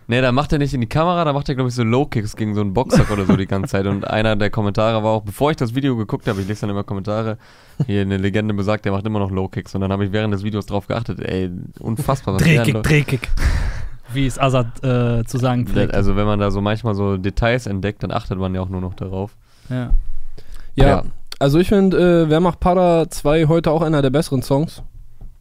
Nee, da macht er nicht in die Kamera, da macht er, glaube ich, so Low-Kicks gegen so einen Boxer oder so die ganze Zeit. Und einer der Kommentare war auch, bevor ich das Video geguckt habe, ich lese dann immer Kommentare, hier eine Legende besagt, der macht immer noch Low-Kicks. Und dann habe ich während des Videos drauf geachtet, ey, unfassbar. Drehkick, Drehkick. [laughs] Wie es Azad äh, zu sagen pflegt. Also wenn man da so manchmal so Details entdeckt, dann achtet man ja auch nur noch darauf. ja. Ja, Ja. also ich finde, äh, Wer macht Para 2 heute auch einer der besseren Songs.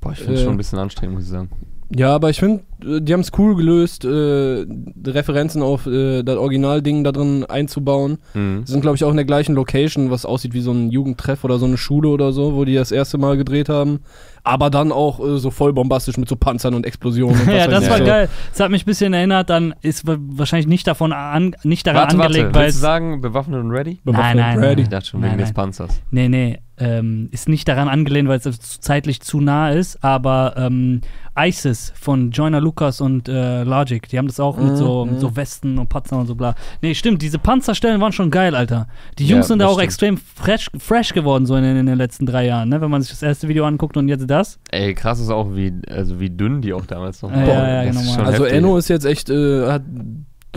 Boah, ich finde es Äh, schon ein bisschen anstrengend, muss ich sagen. Ja, aber ich finde, äh, die haben es cool gelöst, äh, Referenzen auf äh, das Originalding da drin einzubauen. Mhm. Die sind, glaube ich, auch in der gleichen Location, was aussieht wie so ein Jugendtreff oder so eine Schule oder so, wo die das erste Mal gedreht haben. Aber dann auch äh, so voll bombastisch mit so Panzern und Explosionen. Und [laughs] was ja, das ich war so. geil. Das hat mich ein bisschen erinnert, dann ist wa- wahrscheinlich nicht davon an, nicht daran Warte, angelegt, warte, weil willst du sagen, bewaffnet und ready? Bewaffnet Nein, nein, ready. Ich dachte schon, Nein, wegen des nein. Panzers. Nee, nee, ähm, ist nicht daran angelehnt, weil es zeitlich zu nah ist, aber ähm, ISIS von Joyner Lucas und äh, Logic, die haben das auch mit, Mhm, so, mhm. mit so Westen und Panzern und so bla. Nee, stimmt, diese Panzerstellen waren schon geil, Alter. Die Ja, Jungs sind da auch stimmt. extrem fresh, fresh geworden, so in, den- in den letzten drei Jahren, ne? wenn man sich das erste Video anguckt und jetzt das. Ey, krass ist auch, wie, also wie dünn die auch damals noch Ja, waren. ja, ja, ist genau, Also heftig. Enno ist jetzt echt, äh, hat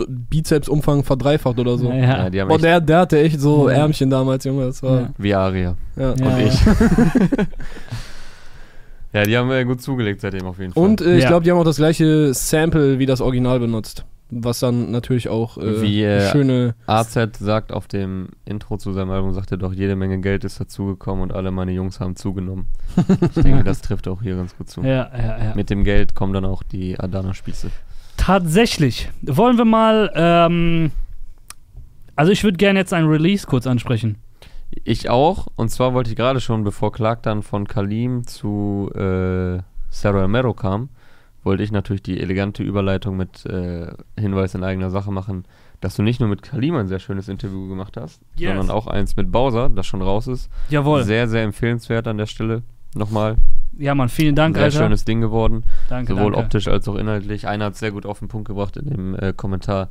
Bizepsumfang verdreifacht oder so. Ja, Ja, ja. die haben Boah, der, der hatte echt so Ja. Ärmchen damals, Junge. Das war, Ja. wie Aria. ja. Und ja. ich. [laughs] Ja, die haben äh, gut zugelegt seitdem auf jeden Fall. Und äh, ich Ja. glaube, die haben auch das gleiche Sample wie das Original benutzt. Was dann natürlich auch äh, Wie, äh, schöne. AZ sagt auf dem Intro zu seinem Album, sagt er doch, jede Menge Geld ist dazugekommen und alle meine Jungs haben zugenommen. Ich denke, [laughs] das trifft auch hier ganz gut zu. Ja, ja, ja. Mit dem Geld kommen dann auch die Adana-Spieße. Tatsächlich. Wollen wir mal, ähm, also ich würde gerne jetzt ein Release kurz ansprechen. Ich auch. Und zwar wollte ich gerade schon, bevor Clark dann von Kalim zu äh, Sarah Mero kam, wollte ich natürlich die elegante Überleitung mit äh, Hinweis in eigener Sache machen, dass du nicht nur mit Kalim ein sehr schönes Interview gemacht hast, Yes. sondern auch eins mit Bowser, das schon raus ist. Jawohl. Sehr, sehr empfehlenswert an der Stelle. Nochmal. Ja, Mann, vielen Dank, sehr Alter. schönes Ding geworden. danke, Sowohl danke. optisch als auch inhaltlich. Einer hat es sehr gut auf den Punkt gebracht in dem äh, Kommentar.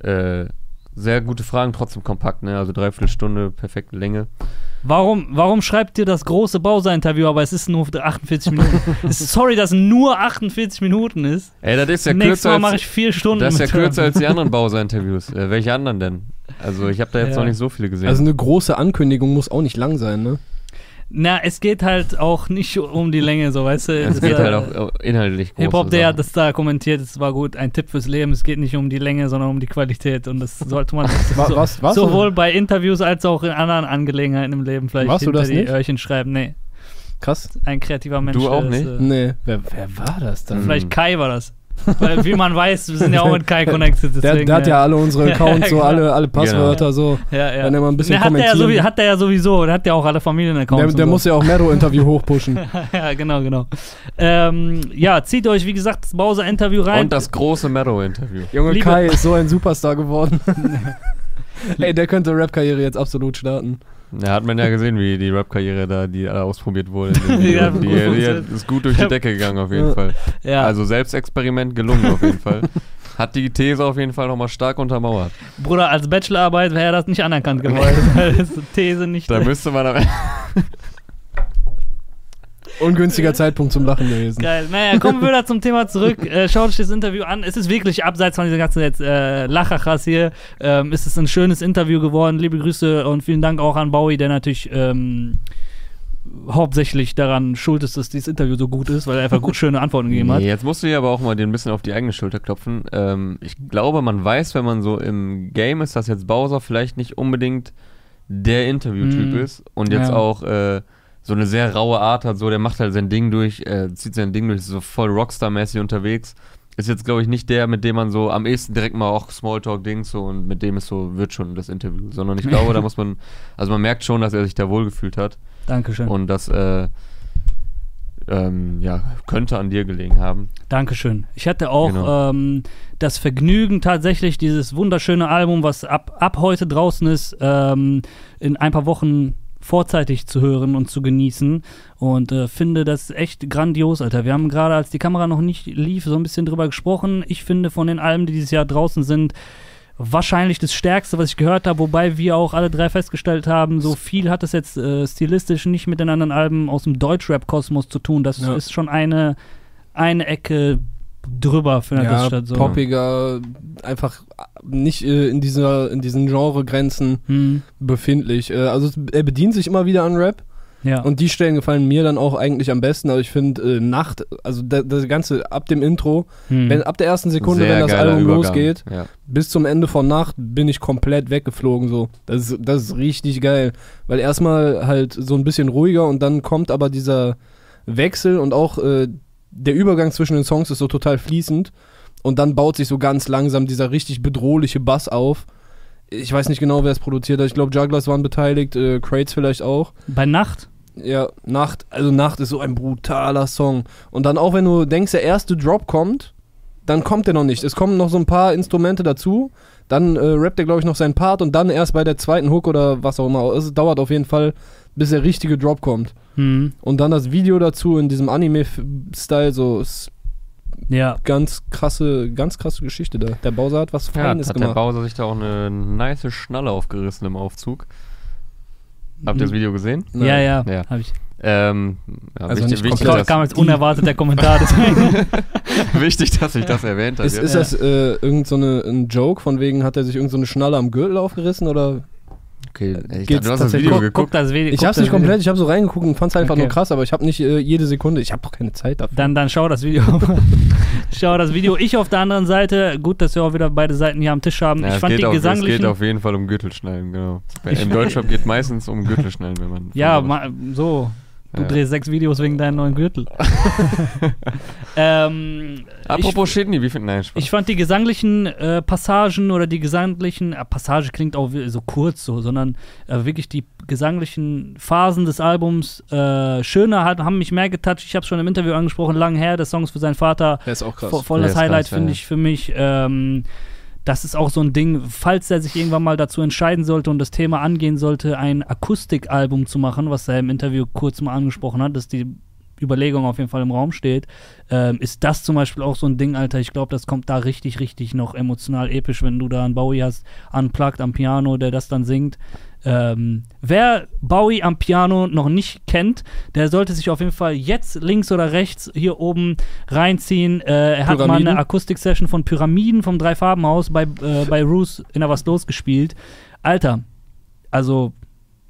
Äh, sehr gute Fragen, trotzdem kompakt, ne? Also dreiviertel Stunde, perfekte Länge. Warum, warum schreibt ihr das große Bowser-Interview, aber es ist nur 48 Minuten? [laughs] Sorry, dass es nur 48 Minuten ist. Ey, das ist ja Nächstes kürzer Mal als, mache ich vier Stunden. das ist ja kürzer als die anderen [laughs] Bowser-Interviews. Äh, welche anderen denn? Also ich habe da jetzt Ja. noch nicht so viele gesehen. Also eine große Ankündigung muss auch nicht lang sein, ne? Na, es geht halt auch nicht um die Länge, so weißt du. es geht halt auch äh, inhaltlich groß. Hip-Hop, der hat das da kommentiert, es war gut, ein Tipp fürs Leben. Es geht nicht um die Länge, sondern um die Qualität. Und das sollte man [laughs] Wa- so, was- was? sowohl bei Interviews als auch in anderen Angelegenheiten im Leben vielleicht Warst du hinter das die nicht? Öhrchen schreiben. Nee, Krass. ein kreativer Mensch. Du auch nicht? Äh, Nee. Wer, wer war das dann? Vielleicht. Kai war das. Weil, wie man weiß, wir sind ja auch mit Kai [laughs] connected. Der, Deswegen, der hat ja alle unsere [laughs] Accounts, so genau. alle, alle Passwörter, so. ja, ja. wenn er mal ein bisschen Ne, hat, der ja kommentieren- sowieso, hat der ja sowieso, der hat ja auch alle Familienaccounts. Der, der so. muss ja auch Mero-Interview [laughs] hochpushen. ja, genau, genau. Ähm, ja, zieht euch, wie gesagt, das Bowser-Interview rein. Und das große Meadow-Interview. Junge, Liebe- Kai ist so ein Superstar geworden. Ey, der könnte Rap-Karriere jetzt absolut starten. Ja, hat man ja gesehen, wie die Rap-Karriere da, die da ausprobiert wurde. [laughs] die, die, die ist gut durch die Decke gegangen auf jeden. Fall. ja, Also Selbstexperiment gelungen auf jeden Fall. Hat die These auf jeden Fall nochmal stark untermauert. Bruder, als Bachelorarbeit wäre das nicht anerkannt geworden, [laughs] weil das These nicht. Da [laughs] müsste man am Ungünstiger Zeitpunkt zum Lachen gewesen. Geil. Naja, kommen wir wieder zum Thema zurück. Äh, schaut euch das Interview an. Es ist wirklich abseits von dieser ganzen jetzt äh, Lachachas hier. Ähm, es ist ein schönes Interview geworden. Liebe Grüße und vielen Dank auch an Bowie, der natürlich ähm, hauptsächlich daran schuld ist, dass dieses Interview so gut ist, weil er einfach gut schöne Antworten gegeben hat. Nee, jetzt musst du dir aber auch mal den ein bisschen auf die eigene Schulter klopfen. Ähm, ich glaube, man weiß, wenn man so im Game ist, dass jetzt Bowser vielleicht nicht unbedingt der Interviewtyp Mhm. ist und jetzt Ja. auch äh, so eine sehr raue Art hat, so der macht halt sein Ding durch, äh, zieht sein Ding durch, ist so voll Rockstar-mäßig unterwegs. Ist jetzt, glaube ich, nicht der, mit dem man so am ehesten direkt mal auch Smalltalk-Dings so und mit dem ist so, wird schon das Interview. Sondern ich glaube, da [laughs] muss man, also man merkt schon, dass er sich da wohlgefühlt hat. Dankeschön. Und das, äh, ähm, ja, könnte an dir gelegen haben. Dankeschön. Ich hatte auch Genau. ähm, das Vergnügen, tatsächlich dieses wunderschöne Album, was ab, ab heute draußen ist, ähm, in ein paar Wochen vorzeitig zu hören und zu genießen. Und äh, finde das echt grandios, Alter. Wir haben gerade, als die Kamera noch nicht lief, so ein bisschen drüber gesprochen. Ich finde von den Alben, die dieses Jahr draußen sind, wahrscheinlich das Stärkste, was ich gehört habe, wobei wir auch alle drei festgestellt haben, so viel hat es jetzt äh, stilistisch nicht mit den anderen Alben aus dem Deutschrap-Kosmos zu tun. Das Ja. ist schon eine, eine Ecke drüber findet das Ja, statt. So. poppiger, einfach nicht äh, in, dieser, in diesen Genregrenzen Hm, befindlich. Äh, also es- er bedient sich immer wieder an Rap ja. und die Stellen gefallen mir dann auch eigentlich am besten. Aber ich finde äh, Nacht, also da- das Ganze ab dem Intro, hm. wenn, ab der ersten Sekunde, Sehr wenn das Album Übergang. losgeht, Ja. bis zum Ende von Nacht bin ich komplett weggeflogen so. Das ist, das ist richtig geil. Weil erstmal halt so ein bisschen ruhiger und dann kommt aber dieser Wechsel und auch äh, der Übergang zwischen den Songs ist so total fließend und dann baut sich so ganz langsam dieser richtig bedrohliche Bass auf. Ich weiß nicht genau, wer es produziert hat. Ich glaube, Jugglers waren beteiligt, äh, Crates vielleicht auch. Bei Nacht? Ja, Nacht, also Nacht ist so ein brutaler Song. Und dann auch, wenn du denkst, der erste Drop kommt, dann kommt der noch nicht. Es kommen noch so ein paar Instrumente dazu. Dann äh, rappt er, glaube ich, noch seinen Part und dann erst bei der zweiten Hook oder was auch immer. Es dauert auf jeden Fall, bis der richtige Drop kommt. Hm. Und dann das Video dazu in diesem Anime-Style, so ist Ja. ganz krasse, ganz krasse Geschichte da. Der Bowser hat was Ja, Feines hat der gemacht. Bowser sich da auch eine nice Schnalle aufgerissen im Aufzug. Habt ihr das Video gesehen? Nein. Ja, ja, Ja. habe ich. Ähm, ja, Also wichtig, nicht wichtig, dass, kam als unerwartet der Kommentar. deswegen. [laughs] wichtig, dass ich das erwähnt habe. Ist, ist das äh, irgend so eine, ein Joke, von wegen hat er sich irgend so eine Schnalle am Gürtel aufgerissen oder okay, ich geht's dachte, du hast das Video guck, geguckt. guck das Video. Ich hab's nicht komplett, ich habe so reingeguckt und fand's einfach Okay. nur krass, aber ich habe nicht äh, jede Sekunde, ich habe doch keine Zeit dafür. Dann, dann schau das Video. [laughs] schau das Video. Ich auf der anderen Seite. Gut, dass wir auch wieder beide Seiten hier am Tisch haben. Ja, ich es, fand geht die auf, es geht auf jeden Fall um Gürtelschnallen, genau. Im Deutschrap geht meistens um Gürtelschnallen, wenn man. ja, so. Du Ja. drehst sechs Videos wegen deinem neuen Gürtel. [laughs] ähm, Apropos Shitney, wie finden Nein, Spaß. Ich fand die gesanglichen äh, Passagen oder die gesanglichen, äh, Passage klingt auch so kurz so, sondern äh, wirklich die gesanglichen Phasen des Albums äh, schöner, hat, haben mich mehr getoucht. Ich habe es schon im Interview angesprochen, lang her, der Songs für seinen Vater. Der ist auch krass. Vo voll Der das ist Highlight, finde ja. ich, für mich. Ähm, das ist auch so ein Ding, falls er sich irgendwann mal dazu entscheiden sollte und das Thema angehen sollte, ein Akustikalbum zu machen, was er im Interview kurz mal angesprochen hat, dass die Überlegung auf jeden Fall im Raum steht, ähm, ist das zum Beispiel auch so ein Ding, Alter. Ich glaube, das kommt da richtig, richtig noch emotional episch, wenn du da einen Bowie hast, unplugged am Piano, der das dann singt. Ähm, wer Bowie am Piano noch nicht kennt, der sollte sich auf jeden Fall jetzt links oder rechts hier oben reinziehen. Äh, er hat mal Pyramiden? eine Akustik-Session von Pyramiden vom Dreifarbenhaus bei, äh, bei Roos in der Was los gespielt. Alter, also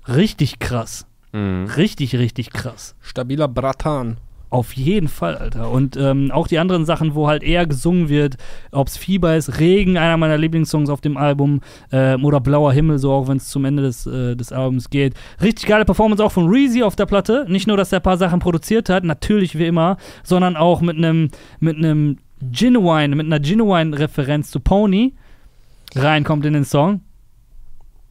richtig krass. Mhm. Richtig, richtig krass. Stabiler Bratan. Auf jeden Fall, Alter. Und ähm, auch die anderen Sachen, wo halt eher gesungen wird, ob es Fieber ist, Regen, einer meiner Lieblingssongs auf dem Album, ähm, oder Blauer Himmel, so auch wenn es zum Ende des, äh, des Albums geht. Richtig geile Performance auch von Reezy auf der Platte. Nicht nur, dass er ein paar Sachen produziert hat, natürlich wie immer, sondern auch mit einem mit Genuine, mit einer Genuine-Referenz zu Pony reinkommt in den Song.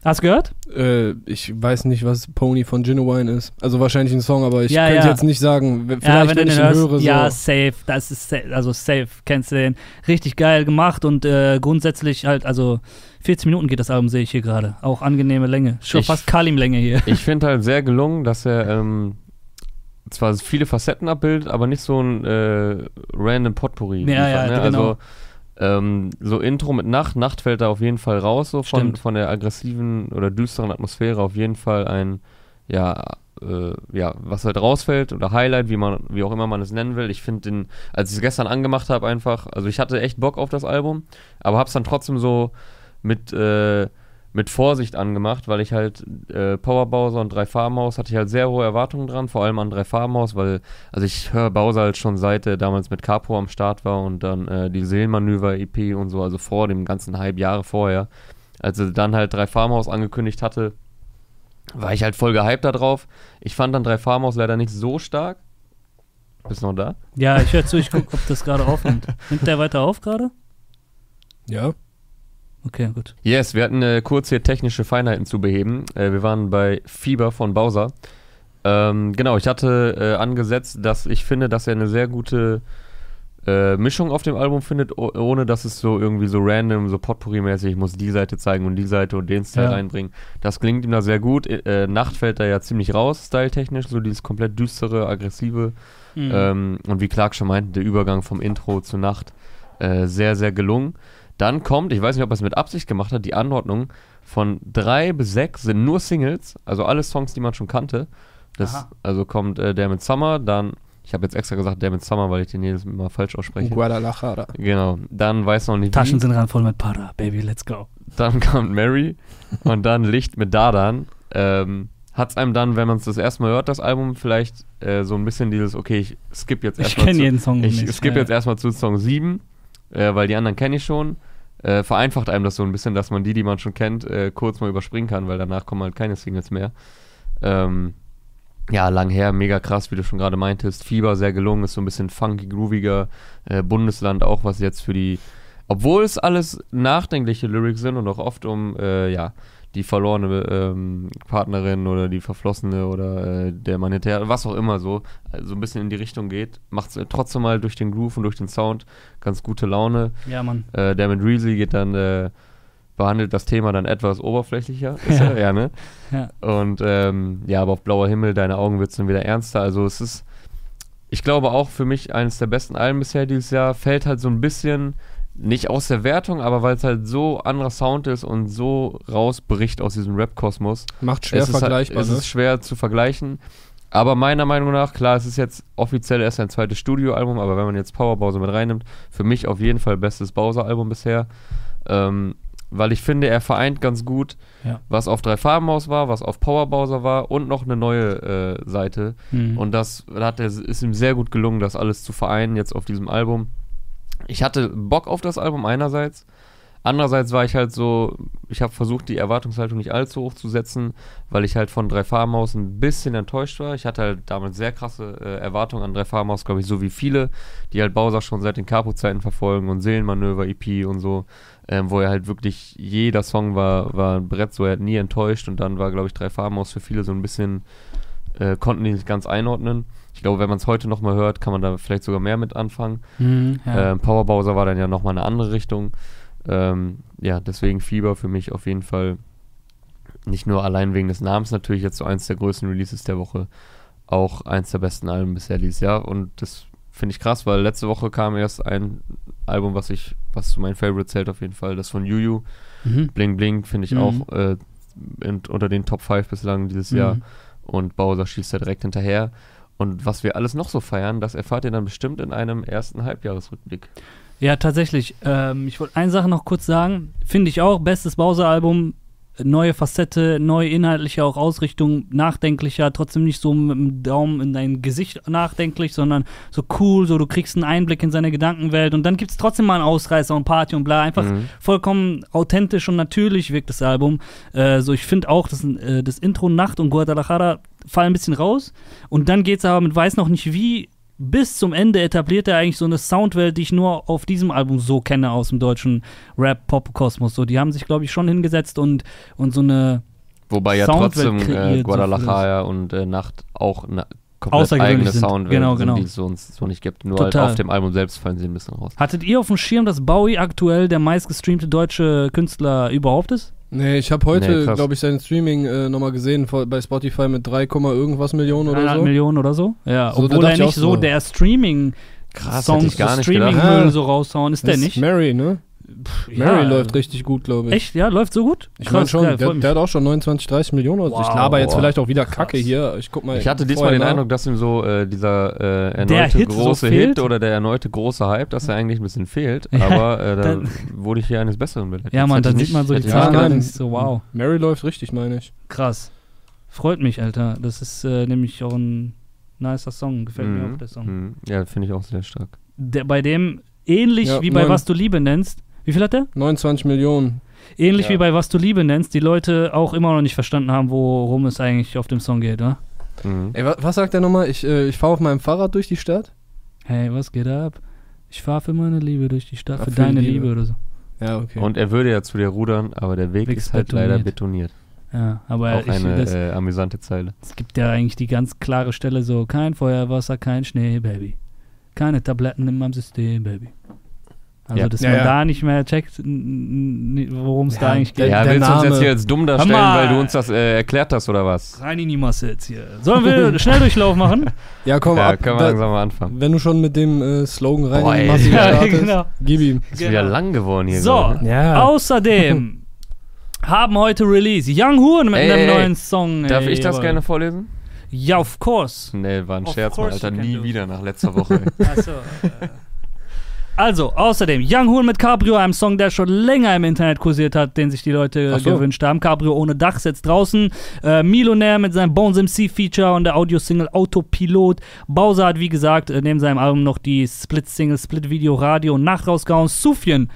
Hast du gehört? Äh, ich weiß nicht, was Pony von Genuine ist. Also wahrscheinlich ein Song, aber ich Ja, könnte ja. jetzt nicht sagen. Vielleicht, ja, wenn wenn, du ich den ihn hörst, höre, so. ja, safe, das ist safe, also safe, kennst du den. Richtig geil gemacht und äh, grundsätzlich halt, also 40 Minuten geht das Album, sehe ich hier gerade. Auch angenehme Länge. Schon Ich- fast Kalim-Länge hier. [laughs] Ich finde halt sehr gelungen, dass er ähm, zwar viele Facetten abbildet, aber nicht so ein äh, random Potpourri. Ja, ja, ne? genau. Also ähm, so Intro mit Nacht, Nacht fällt da auf jeden Fall raus, so von, Stimmt. von der aggressiven oder düsteren Atmosphäre auf jeden Fall ein, ja, äh, ja, was halt rausfällt oder Highlight, wie man, wie auch immer man es nennen will. Ich finde den, als ich es gestern angemacht habe, einfach, also ich hatte echt Bock auf das Album, aber hab's dann trotzdem so mit, äh, mit Vorsicht angemacht, weil ich halt äh, Power Bowser und Drei Farbenhaus hatte ich halt sehr hohe Erwartungen dran, vor allem an Drei Farbenhaus, weil, also ich höre Bowser halt schon seit er damals mit Capo am Start war und dann äh, die Seelenmanöver-EP und so, also vor dem ganzen Hype Jahre vorher. Als er dann halt Drei Farbenhaus angekündigt hatte, war ich halt voll gehypt da drauf. Ich fand dann Drei Farbenhaus leider nicht so stark. Bist du noch da? Ja, ich höre zu, ich gucke, ob das gerade aufnimmt. Nimmt der weiter auf gerade? Ja. Okay, gut. Yes, wir hatten äh, kurz hier technische Feinheiten zu beheben. Äh, wir waren bei Fieber von Bowser. Ähm, genau, ich hatte äh, angesetzt, dass ich finde, dass er eine sehr gute äh, Mischung auf dem Album findet, ohne dass es so irgendwie so random, so Potpourri-mäßig, ich muss die Seite zeigen und die Seite und den Style Ja. reinbringen. Das klingt ihm da sehr gut. Äh, Nacht fällt da ja ziemlich raus, styletechnisch, so dieses komplett düstere, aggressive. Mhm. Ähm, und wie Clark schon meinte, der Übergang vom Intro zur Nacht äh, sehr, sehr gelungen. Dann kommt, ich weiß nicht, ob er es mit Absicht gemacht hat, die Anordnung von drei bis sechs sind nur Singles, also alle Songs, die man schon kannte. Das, Aha. also kommt äh, der mit Summer, dann Ich habe jetzt extra gesagt Damn It Summer, weil ich den jedes Mal falsch ausspreche. Guadalajara. Genau. Dann weiß noch nicht Taschen wie. sind randvoll mit Para, Baby, let's go. Dann kommt Mary und dann Licht mit Dadan. Ähm, Hat es einem dann, wenn man es das erste Mal hört, das Album, vielleicht äh, so ein bisschen dieses, okay, ich skip jetzt Ich erstmal kenne zu, jeden Song ich nicht. skip ja. jetzt erstmal zu Song 7, äh, weil die anderen kenne ich schon. Äh, vereinfacht einem das so ein bisschen, dass man die, die man schon kennt, äh, kurz mal überspringen kann, weil danach kommen halt keine Singles mehr. Ähm, ja, lang her, mega krass, wie du schon gerade meintest. Fieber sehr gelungen, ist so ein bisschen funky, grooviger. Äh, Bundesland auch, was jetzt für die, obwohl es alles nachdenkliche Lyrics sind und auch oft um, äh, ja, die verlorene ähm, Partnerin oder die Verflossene oder äh, der Mann hinterher, was auch immer so, äh, so ein bisschen in die Richtung geht, macht es trotzdem mal durch den Groove und durch den Sound ganz gute Laune. Ja, Mann. Äh, der mit Reezy geht dann, äh, behandelt das Thema dann etwas oberflächlicher. [laughs] Ist Ja. er, ja, ne? Ja. Und ähm, ja, aber auf blauer Himmel, deine Augen wird es dann wieder ernster. Also es ist, ich glaube auch für mich eines der besten Alben bisher dieses Jahr, fällt halt so ein bisschen nicht aus der Wertung, aber weil es halt so anderer Sound ist und so rausbricht aus diesem Rap-Kosmos. Macht schwer es ist vergleichbar, Halt, es ne? ist schwer zu vergleichen. Aber meiner Meinung nach, klar, es ist jetzt offiziell erst ein zweites Studioalbum, aber wenn man jetzt Power Bowser mit reinnimmt, für mich auf jeden Fall bestes Bowser-Album bisher. Ähm, weil ich finde, er vereint ganz gut, Ja. was auf drei Farben aus war, was auf Power Bowser war und noch eine neue äh, Seite. Hm. Und das hat er, ist ihm sehr gut gelungen, das alles zu vereinen jetzt auf diesem Album. Ich hatte Bock auf das Album einerseits. Andererseits war ich halt so, ich habe versucht, die Erwartungshaltung nicht allzu hoch zu setzen, weil ich halt von Drei Farbenhaus ein bisschen enttäuscht war. Ich hatte halt damit sehr krasse äh, Erwartungen an Drei Farbenhaus, glaube ich, so wie viele, die halt Bowser schon seit den Capo-Zeiten verfolgen und Seelenmanöver, EP und so, ähm, wo er halt wirklich, jeder Song war, war ein Brett, so er hat nie enttäuscht und dann war, glaube ich, Drei Farbenhaus für viele so ein bisschen, äh, konnten die nicht ganz einordnen. Ich glaube, wenn man es heute nochmal hört, kann man da vielleicht sogar mehr mit anfangen. Hm, ja. Ähm, Power Bowser war dann ja nochmal eine andere Richtung. Ähm, ja, deswegen Fieber für mich auf jeden Fall nicht nur allein wegen des Namens natürlich jetzt so eins der größten Releases der Woche, auch eins der besten Alben bisher dieses Jahr und das finde ich krass, weil letzte Woche kam erst ein Album, was ich, was zu meinen Favorite zählt auf jeden Fall, das von Juju, Mhm. Bling Bling finde ich Mhm. auch äh, in, unter den Top 5 bislang dieses Mhm. Jahr und Bowser schießt da direkt hinterher und was wir alles noch so feiern, das erfahrt ihr dann bestimmt in einem ersten Halbjahresrückblick. Ja, tatsächlich. Ähm, ich wollte eine Sache noch kurz sagen. Finde ich auch, bestes Bowser-Album. Neue Facette, neue inhaltliche auch Ausrichtung, nachdenklicher, trotzdem nicht so mit dem Daumen in dein Gesicht nachdenklich, sondern so cool, so du kriegst einen Einblick in seine Gedankenwelt und dann gibt es trotzdem mal einen Ausreißer und Party und bla. Einfach Mhm. vollkommen authentisch und natürlich wirkt das Album. Äh, so, ich finde auch, das, äh, das Intro Nacht und Guadalajara fallen ein bisschen raus. Und dann geht es aber mit Weiß noch nicht wie bis zum Ende etabliert er eigentlich so eine Soundwelt, die ich nur auf diesem Album so kenne aus dem deutschen Rap-Pop-Kosmos. So, die haben sich, glaube ich, schon hingesetzt und, und so eine Wobei ja Soundwelt trotzdem äh, kreiert, so Guadalajara und äh, Nacht auch eine komplett eigene sind. Soundwelt Genau, sind, genau. die es sonst so nicht gibt. Nur halt auf dem Album selbst fallen sie ein bisschen raus. Hattet ihr auf dem Schirm, dass Bowie aktuell der meistgestreamte deutsche Künstler überhaupt ist? Nee, ich habe heute, Nee, glaube ich, sein Streaming äh, nochmal gesehen vor, bei Spotify mit 3, Komma irgendwas Millionen oder 300 so. Millionen oder so? Ja, So, obwohl er nicht so so. der Streaming Krass, Songs, gar nicht gedacht. Streaming-Müll Ah. so raushauen, ist der Das nicht? Mary, ne? Pff, Mary ja. läuft richtig gut, glaube ich. Echt? Ja, läuft so gut? Ich meine schon, geil, der, der hat auch schon 29, 30 Millionen. Also ich Wow. laber jetzt Boah. vielleicht auch wieder Krass. Kacke hier. Ich guck mal. Ich hatte diesmal den nach. Eindruck, dass ihm so äh, dieser äh, erneute Hit so große fehlt. Hit oder der erneute große Hype, dass er eigentlich ein bisschen fehlt. Ja, aber äh, [laughs] da dann- wurde ich hier eines Besseren belehrt. Ja, dann ich sieht man so die ich Ja, Zahlen nein. ist so, wow, Mary läuft richtig, meine ich. krass. Freut mich, Alter. Das ist äh, nämlich auch ein nicer Song. Gefällt mir Mhm. auch der Song. Mhm. Ja, finde ich auch sehr stark. Der, bei dem, ähnlich Ja, wie bei. Was du Liebe nennst, wie viel hat der? 29 Millionen. Ähnlich Ja. wie bei Was du Liebe nennst, die Leute auch immer noch nicht verstanden haben, worum es eigentlich auf dem Song geht, oder? Mhm. Ey, wa was sagt der nochmal? Ich, äh, ich fahre auf meinem Fahrrad durch die Stadt? Hey, was geht ab? Ich fahre für meine Liebe durch die Stadt, Ah, für für deine Liebe. Liebe oder so. Ja, okay. Und er würde ja zu dir rudern, aber der Weg Weg ist halt leider betoniert. betoniert. Ja, aber auch ich, eine das, äh, amüsante Zeile. es gibt ja eigentlich die ganz klare Stelle so, kein Feuer, Wasser, kein Schnee, Baby. Keine Tabletten in meinem System, Baby. Also, Ja. dass Ja, man ja. da nicht mehr checkt, worum es da eigentlich geht. ja, der willst du uns jetzt hier als dumm darstellen, weil du uns das äh, erklärt hast oder was? Rein in die Masse jetzt hier. Sollen wir [laughs] Schnelldurchlauf machen? ja, komm, Ja, ab. können wir Da, langsam mal anfangen. wenn du schon mit dem äh, Slogan rein Boah, in die. Masse [laughs] Ja, startest, genau. gib ihm. Ist wieder lang geworden hier. So, ne? Ja. außerdem [laughs] haben heute Release Young Horn mit Ey, einem ey, neuen Song. Darf ey, ich das gerne vorlesen? Ja, of course. Nee, war ein Of Scherz, Alter. Nie wieder nach letzter Woche. Achso. äh. Also, außerdem, Young Hoon mit Cabrio, einem Song, der schon länger im Internet kursiert hat, den sich die Leute so. gewünscht haben. Cabrio ohne Dach ist jetzt draußen. Äh, Millionär mit seinem Bones MC Feature und der Audiosingle Autopilot. Bowser hat, wie gesagt, äh, neben seinem Album noch die Split-Single, Split-Video, Radio und Nacht rausgehauen. Sufjan,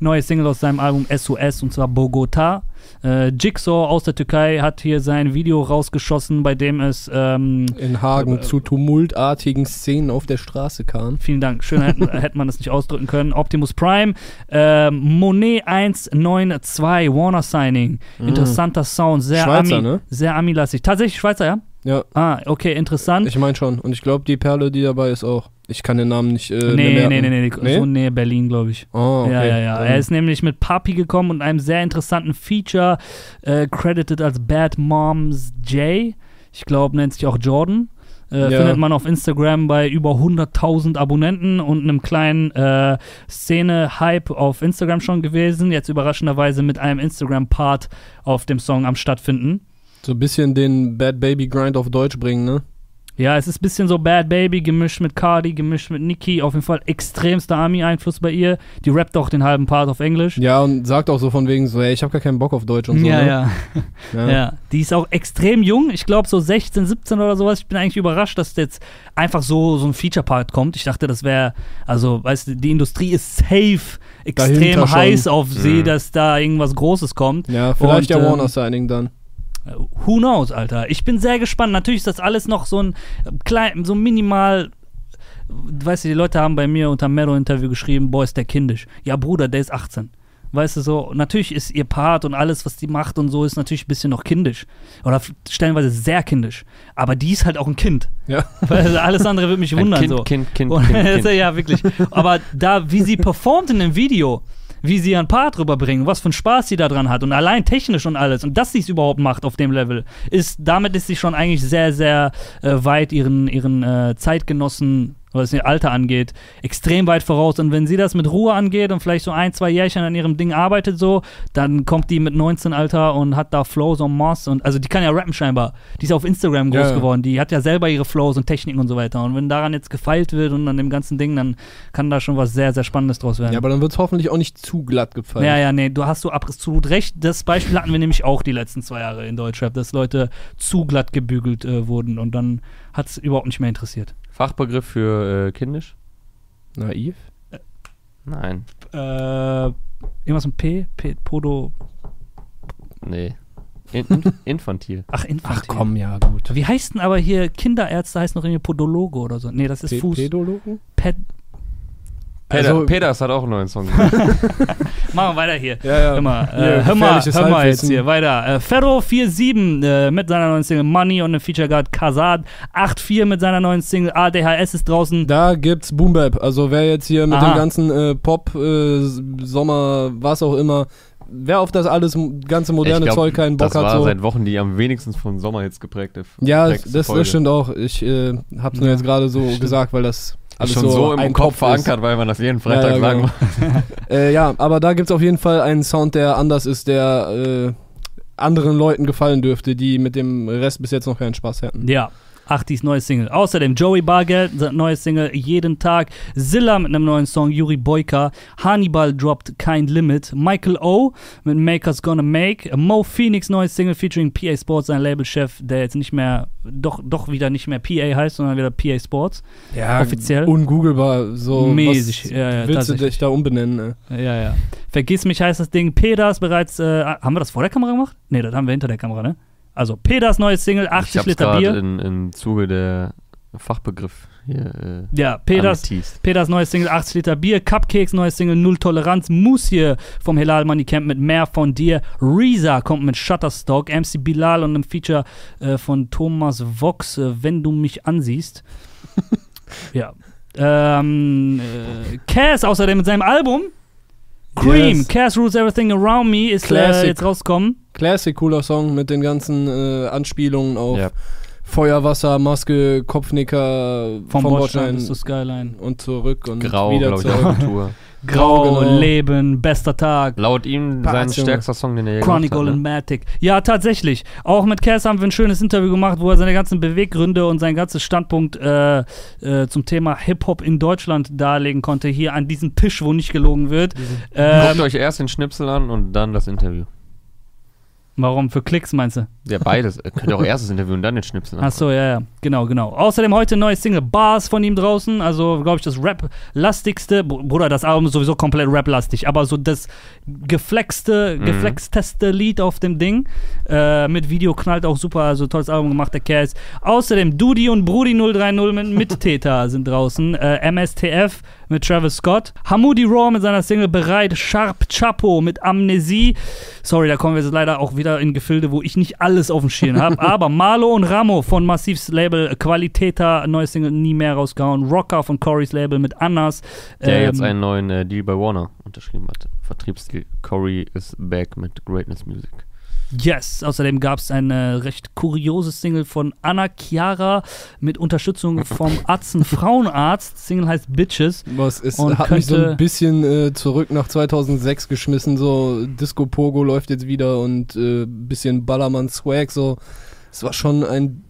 neue Single aus seinem Album SOS und zwar Bogota. Äh, Jigsaw aus der Türkei hat hier sein Video rausgeschossen, bei dem es ähm, In Hagen äh, zu tumultartigen Szenen auf der Straße kam. Vielen Dank. Schön hätte, [laughs] man das nicht ausdrücken können. Optimus Prime, ähm, Monet 192, Warner Signing. Interessanter Sound, sehr Mhm. Schweizer, Ami, ne? sehr Ami-lastig. Tatsächlich Schweizer, ja? Ja, Ah, okay, interessant. ich meine schon. Und ich glaube, die Perle, die dabei ist auch. Ich kann den Namen nicht. Äh, nee, nee, nee, nee, Nee? so Nähe Berlin, glaube ich. Oh, okay. Ja, ja, ja. Er ist nämlich mit Papi gekommen und einem sehr interessanten Feature, äh, credited als Bad Moms J. Ich glaube, nennt sich auch Jordan. Äh, Ja. Findet man auf Instagram bei über 100.000 Abonnenten und einem kleinen äh, Szene-Hype auf Instagram schon gewesen. Jetzt überraschenderweise mit einem Instagram-Part auf dem Song am stattfinden. So ein bisschen den Bad Baby Grind auf Deutsch bringen, ne? Ja, es ist ein bisschen so Bad Baby gemischt mit Cardi, gemischt mit Nicki. Auf jeden Fall extremster Army-Einfluss bei ihr. Die rappt auch den halben Part auf Englisch. Ja, und sagt auch so von wegen so, ey, ich habe gar keinen Bock auf Deutsch und so. ja, ne? ja. [laughs] ja. Ja, die ist auch extrem jung. Ich glaube so 16, 17 oder sowas. Ich bin eigentlich überrascht, dass jetzt einfach so, so ein Feature-Part kommt. Ich dachte, das wäre, also, weißt du, die Industrie ist safe extrem Dahinter schon. heiß auf sie, Mhm. dass da irgendwas Großes kommt. Ja, vielleicht Und, der ähm, Warner Signing dann. Who knows, Alter. Ich bin sehr gespannt. Natürlich ist das alles noch so ein äh, klein, so minimal. Weißt du, die Leute haben bei mir unter Mero-Interview geschrieben, boah, ist der kindisch. Ja, Bruder, der ist 18. Weißt du so, natürlich ist ihr Part und alles, was die macht und so, ist natürlich ein bisschen noch kindisch. Oder stellenweise sehr kindisch. Aber die ist halt auch ein Kind. Ja. [laughs] Weil alles andere würde mich wundern. kind, so. kind, kind, kind, [laughs] kind. ja, wirklich. Aber da, wie sie performt in dem Video, wie sie ihren Part rüberbringen, was für einen Spaß sie da dran hat und allein technisch und alles und dass sie es überhaupt macht auf dem Level, ist, damit ist sie schon eigentlich sehr, sehr äh, weit ihren, ihren äh, Zeitgenossen, was ihr Alter angeht, extrem weit voraus. Und wenn sie das mit Ruhe angeht und vielleicht so ein, zwei Jährchen an ihrem Ding arbeitet so, dann kommt die mit 19 Alter und hat da Flows en masse und also die kann ja rappen scheinbar. Die ist auf Instagram groß Ja, ja. geworden. Die hat ja selber ihre Flows und Techniken und so weiter. Und wenn daran jetzt gefeilt wird und an dem ganzen Ding, dann kann da schon was sehr, sehr Spannendes draus werden. Ja, aber dann wird es hoffentlich auch nicht zu glatt gefallen. Ja, ja, nee, du hast so absolut recht. Das Beispiel hatten wir nämlich auch die letzten zwei Jahre in Deutschrap, dass Leute zu glatt gebügelt äh, wurden und dann hat es überhaupt nicht mehr interessiert. Fachbegriff für äh, kindisch? Naiv? Nein. Äh, irgendwas mit P? P Podo. Nee. In, in, [laughs] infantil. Ach, Infantil. Ach komm, ja, gut. Wie heißt denn aber hier Kinderärzte heißen noch irgendwie Podologe oder so? Nee, das ist P- Fuß. Pädologen? Ped Peter, Also- Peters hat auch einen neuen Song gemacht. [laughs] Machen wir weiter hier. Ja, ja. Hör mal, äh, hör mal, hör mal jetzt hier weiter. Äh, Ferro47 äh, mit seiner neuen Single Money und einem Feature Guard Kazad. 8-4 mit seiner neuen Single ADHS ist draußen. Da gibt's Boom Bap. Also wer jetzt hier mit Aha. dem ganzen äh, Pop, äh, Sommer, was auch immer, wer auf das alles ganze moderne Ich glaub, Zeug keinen Bock das hat, war so. seit Wochen die am wenigsten von Sommerhits geprägte Ja, das, das stimmt auch. Ich äh, hab's nur jetzt gerade so gesagt, weil das alles schon so, so, im Kopf ist. verankert, weil man das jeden Freitag Ja, ja, sagen genau. muss. [laughs] Äh, ja, aber da gibt's auf jeden Fall einen Sound, der anders ist, der äh, anderen Leuten gefallen dürfte, die mit dem Rest bis jetzt noch keinen Spaß hatten. Ja. Achtis neues Single. Außerdem Joey Bargeld, neues Single Jeden Tag. Zilla mit einem neuen Song, Yuri Boyka. Hannibal droppt Kein Limit. Michael O. mit Makers Gonna Make. Mo Phoenix neues Single featuring PA Sports, sein Labelchef, der jetzt nicht mehr, doch, doch wieder nicht mehr PA heißt, sondern wieder PA Sports. Ja, Offiziell? Ungooglebar. So, Mäßig, was ja, ja, willst du dich da umbenennen? Ne? Ja, ja. Vergiss mich heißt das Ding. Pedas bereits, äh, haben wir das vor der Kamera gemacht? Nee, das haben wir hinter der Kamera, ne? Also, Pedas neues Single, Ich 80 hab's Liter Bier. in, im Zuge der Fachbegriff hier äh, Ja, angeteased. Peters neues Single 80 Liter Bier, Cupcakes neues Single Null Toleranz, hier vom Hilal Money Camp mit Mehr von dir, Reza kommt mit Shutterstock, MC Bilal und einem Feature äh, von Thomas Vox, äh, wenn du mich ansiehst. [laughs] ja. Ähm, äh, Cass außerdem mit seinem Album Cream, Yes. Cass Rules Everything Around Me ist äh, Classic. jetzt rausgekommen. Classic, cooler Song mit den ganzen äh, Anspielungen auf Ja. Feuerwasser, Maske, Kopfnicker Vom, vom Bordstein Bordstein bis zur Skyline. und zurück und Grau, wieder glaube ich, [laughs] Grau, genau. Leben, bester Tag. Laut ihm sein Junge. stärkster Song, den er je Chronicle hat. and Ne? Matic. Ja, tatsächlich. Auch mit Cass haben wir ein schönes Interview gemacht, wo er seine ganzen Beweggründe und seinen ganzen Standpunkt äh, äh, zum Thema Hip-Hop in Deutschland darlegen konnte. Hier an diesem Tisch, wo nicht gelogen wird. Guckt Ähm, euch erst den Schnipsel an und dann das Interview. Warum? Für Klicks meinst du? Ja, beides. Ihr könnt auch erst das Interview und dann den Schnipsel Ach so, ja, ja, genau, genau. Außerdem heute neue Single Bars von ihm draußen, also glaube ich das Rap-lastigste, Br- Bruder, das Album ist sowieso komplett Rap-lastig, aber so das geflexte, Mhm. geflexteste Lied auf dem Ding, äh, mit Video knallt auch super, also tolles Album gemacht, der Cass. Außerdem Dudi und Brudi 030 mit Mittäter [laughs] sind draußen, äh, MSTF mit Travis Scott, Hamoudi Raw mit seiner Single Bereit, Sharp Chapo mit Amnesie, sorry, da kommen wir jetzt leider auch wieder in Gefilde, wo ich nicht alles auf dem Schirm habe, [laughs] aber Marlo und Ramo von Massivs Label Qualitäter, neues Single nie mehr rausgehauen, Rocker von Corys Label mit Annas, Der ähm, jetzt einen neuen äh, Deal bei Warner unterschrieben hat. Vertriebsdeal. Corey is back mit Greatness Music. Yes, außerdem gab es eine recht kuriose Single von Anna Chiara mit Unterstützung vom Atzen Frauenarzt. Single heißt Bitches. Was ist, Und hat mich so ein bisschen äh, zurück nach 2006 geschmissen. So Disco Pogo läuft jetzt wieder und äh, bisschen Ballermann Swag. So, es war schon ein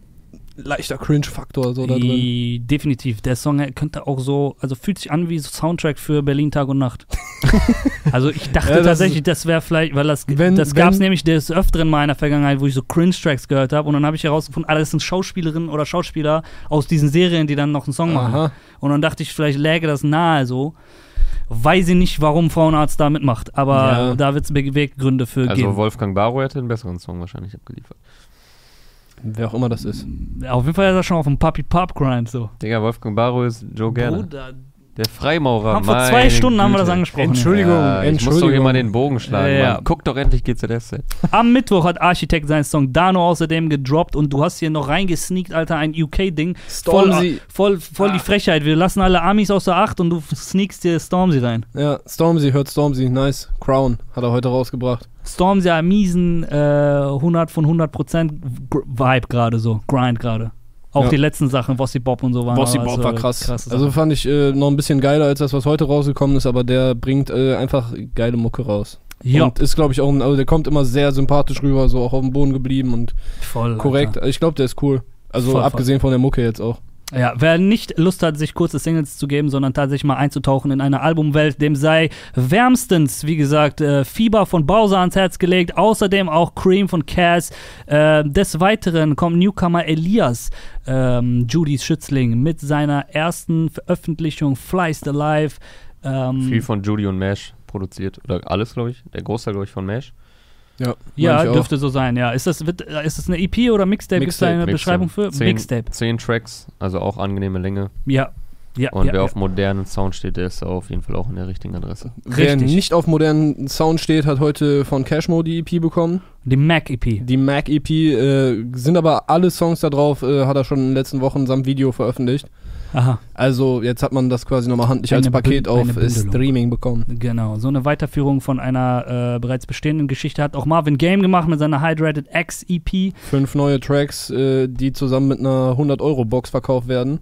leichter Cringe-Faktor so da drin. Definitiv. Der Song könnte auch so, also fühlt sich an wie so Soundtrack für Berlin Tag und Nacht. [laughs] also ich dachte Ja, das tatsächlich, das wäre vielleicht, weil das, Wenn- das gab es nämlich des Öfteren mal in der Vergangenheit, wo ich so Cringe-Tracks gehört habe und dann habe ich herausgefunden, ah, das sind Schauspielerinnen oder Schauspieler aus diesen Serien, die dann noch einen Song machen. Aha. Und dann dachte ich, vielleicht läge das nahe so. Weiß ich nicht, warum Frauenarzt da mitmacht, aber Ja. da wird es Beweggründe für Also geben. Wolfgang Barrow hätte einen besseren Song wahrscheinlich abgeliefert. Wer auch immer das ist. Auf jeden Fall ist er schon auf dem Puppy Pop Grind so. Digga, Wolfgang Barrow ist Joe Gerne. Bruder, Der Freimaurer. haben vor zwei Stunden haben wir das Güte. angesprochen. Entschuldigung, Ja, ich muss doch Entschuldigung. hier mal den Bogen schlagen. Ja, ja. Mann. Guck doch endlich GZSZ. Am Mittwoch hat Architekt seinen Song Dano außerdem gedroppt und du hast hier noch reingesneakt, Alter, ein UK-Ding. Voll, Stormzy. voll, voll die Frechheit. Wir lassen alle Amis außer Acht und du sneakst dir Stormzy rein. Ja, Stormzy, hört Stormzy, nice. Crown hat er heute rausgebracht. Stormzy hat miesen äh, 100 von 100% Gr- Vibe gerade so, Grind gerade. Auch Ja. die letzten Sachen, Bossy Bob und so waren. Bossy Bob so war krass. Also Sachen. fand ich äh, noch ein bisschen geiler als das, was heute rausgekommen ist, aber der bringt äh, einfach geile Mucke raus. ja, Und ist, glaube ich, auch, ein, also der kommt immer sehr sympathisch rüber, so auch auf dem Boden geblieben und voll. korrekt. Alter. Ich glaube, der ist cool. Also Voll, voll. abgesehen von der Mucke jetzt auch. Ja, wer nicht Lust hat, sich kurze Singles zu geben, sondern tatsächlich mal einzutauchen in eine Albumwelt, dem sei wärmstens, wie gesagt, äh, Fieber von Bowser ans Herz gelegt, außerdem auch Cream von Cass. Äh, des Weiteren kommt Newcomer Elias, ähm, Judys Schützling, mit seiner ersten Veröffentlichung Flyst Alive. Ähm, Viel von Judy und Mash produziert. Oder alles, glaube ich. Der Großteil, glaube ich, von Mash. Ja, ja, dürfte so sein, ja. Ist das, wird, ist das eine EP oder Mixtape? Gibt es da Mixtape, eine Beschreibung für? Zehn, Mixtape. Zehn Tracks, also auch angenehme Länge. Ja. Ja, Und ja, wer ja. auf modernen Sound steht, der ist auf jeden Fall auch in der richtigen Adresse. Wer Richtig. nicht auf modernen Sound steht, hat heute von Cashmo die EP bekommen. Die Mac EP. Die Mac EP äh, sind aber alle Songs da drauf, äh, hat er schon in den letzten Wochen samt Video veröffentlicht. Aha. Also jetzt hat man das quasi nochmal handlich als Paket Bün- auf. Streaming bekommen. Genau, so eine Weiterführung von einer äh, bereits bestehenden Geschichte hat auch Marvin Game gemacht mit seiner Hydrated X EP. Fünf neue Tracks, äh, die zusammen mit einer 100-Euro-Box verkauft werden.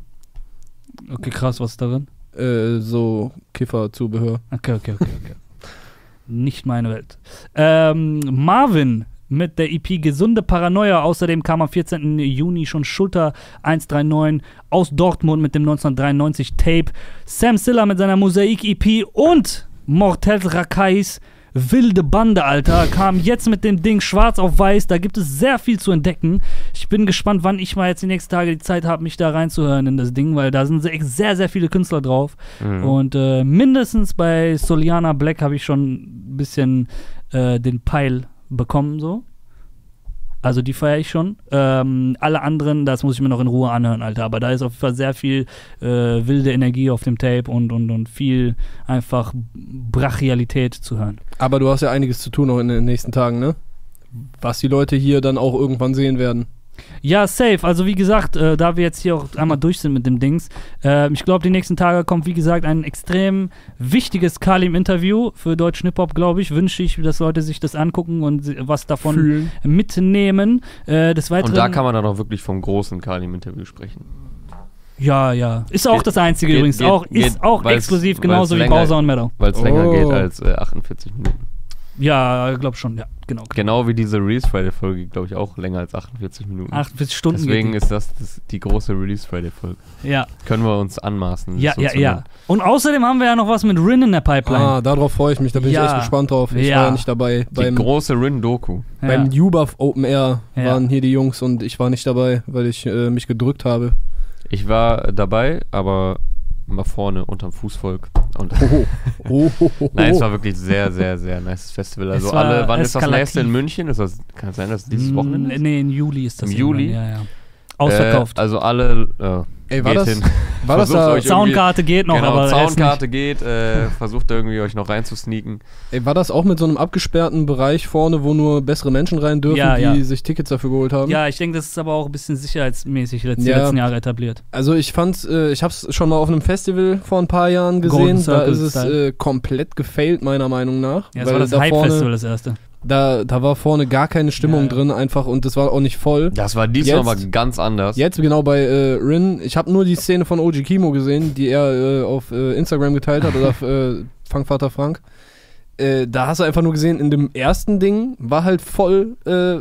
Okay, krass, was ist darin? Äh, so Kifferzubehör. Okay, okay, okay, okay. [laughs] Nicht meine Welt. Ähm, Marvin mit der EP Gesunde Paranoia. Außerdem kam am 14. Juni schon Schulter 139 aus Dortmund mit dem 1993 Tape. Sam Siller mit seiner Mosaik EP und Mortel Rakais wilde Bande, Alter, kam jetzt mit dem Ding schwarz auf weiß. Da gibt es sehr viel zu entdecken. Ich bin gespannt, wann ich mal jetzt die nächsten Tage die Zeit habe, mich da reinzuhören in das Ding, weil da sind sehr, sehr, sehr viele Künstler drauf. Mhm. Und äh, mindestens bei Soliana Black habe ich schon ein bisschen äh, den Peil bekommen, so. Also die feiere ich schon. Ähm, alle anderen, das muss ich mir noch in Ruhe anhören, Alter. Aber da ist auf jeden Fall sehr viel äh, wilde Energie auf dem Tape und, und, und viel einfach Brachialität zu hören. Aber du hast ja einiges zu tun noch in den nächsten Tagen, ne? Was die Leute hier dann auch irgendwann sehen werden. Ja, safe. Also wie gesagt, äh, da wir jetzt hier auch einmal durch sind mit dem Dings, äh, ich glaube, die nächsten Tage kommt, wie gesagt, ein extrem wichtiges Kalim-Interview für deutschen Hip-Hop, glaube ich. Wünsche ich, dass Leute sich das angucken und was davon Fühlen. mitnehmen. Äh, des Weiteren, Und da kann man dann auch wirklich vom großen Kalim-Interview sprechen. Ja, ja. Ist auch Geht- das einzige geht- übrigens. geht- auch, ist auch exklusiv, genauso wie länger- Bowser und Meadow. Weil es länger Oh. geht als äh, 48 Minuten. Ja, glaub schon, ja, genau. Genau wie diese Release Friday Folge, glaube ich, auch länger als 48 Minuten. 48 Stunden Deswegen ist das, das die große Release Friday Folge. Ja, Können wir uns anmaßen. ja, so ja, ja. Und außerdem haben wir ja noch was mit Rin in der Pipeline. Ah, darauf freue ich mich, da bin Ja. ich echt gespannt drauf. Ich Ja. war ja nicht dabei. Die Beim, große Rin-Doku. ja. beim UBAF Open Air Ja. waren hier die Jungs und ich war nicht dabei, weil ich äh, mich gedrückt habe. Ich war dabei, aber mal vorne unterm Fußvolk. Und Oh, [laughs] oh, oh, oh. Nein, es war wirklich sehr, sehr, sehr nice Festival. Also alle, wann ist das eskalativ. nächste in München? Ist das, kann es sein, dass dieses Mm, Wochenende ist? Nee, im Juli ist das. Im Juli? Ja, ja. Ausverkauft. Äh, also alle, äh, Ey, war geht das, hin. war das Versucht da, euch irgendwie- Soundkarte geht noch, genau, aber Soundkarte geht, äh, versucht irgendwie euch noch reinzusneaken. ey, war das auch mit so einem abgesperrten Bereich vorne, wo nur bessere Menschen rein dürfen, Ja, die ja. sich Tickets dafür geholt haben? Ja, ich denke, das ist aber auch ein bisschen sicherheitsmäßig letzt, die Ja. letzten Jahre etabliert. Also ich fand's, äh, ich hab's schon mal auf einem Festival vor ein paar Jahren gesehen. Da ist es äh, komplett gefailt, meiner Meinung nach. Ja, das weil war das da Hype-Festival, das erste. Da, da war vorne gar keine Stimmung Ja, ja. drin einfach und das war auch nicht voll. Das war diesmal aber ganz anders. Jetzt genau bei äh, Rin, ich habe nur die Szene von OG Kimo gesehen, die er äh, auf äh, Instagram geteilt hat oder auf äh, [laughs] Funkvater Frank. Äh, da hast du einfach nur gesehen, in dem ersten Ding war halt voll, äh,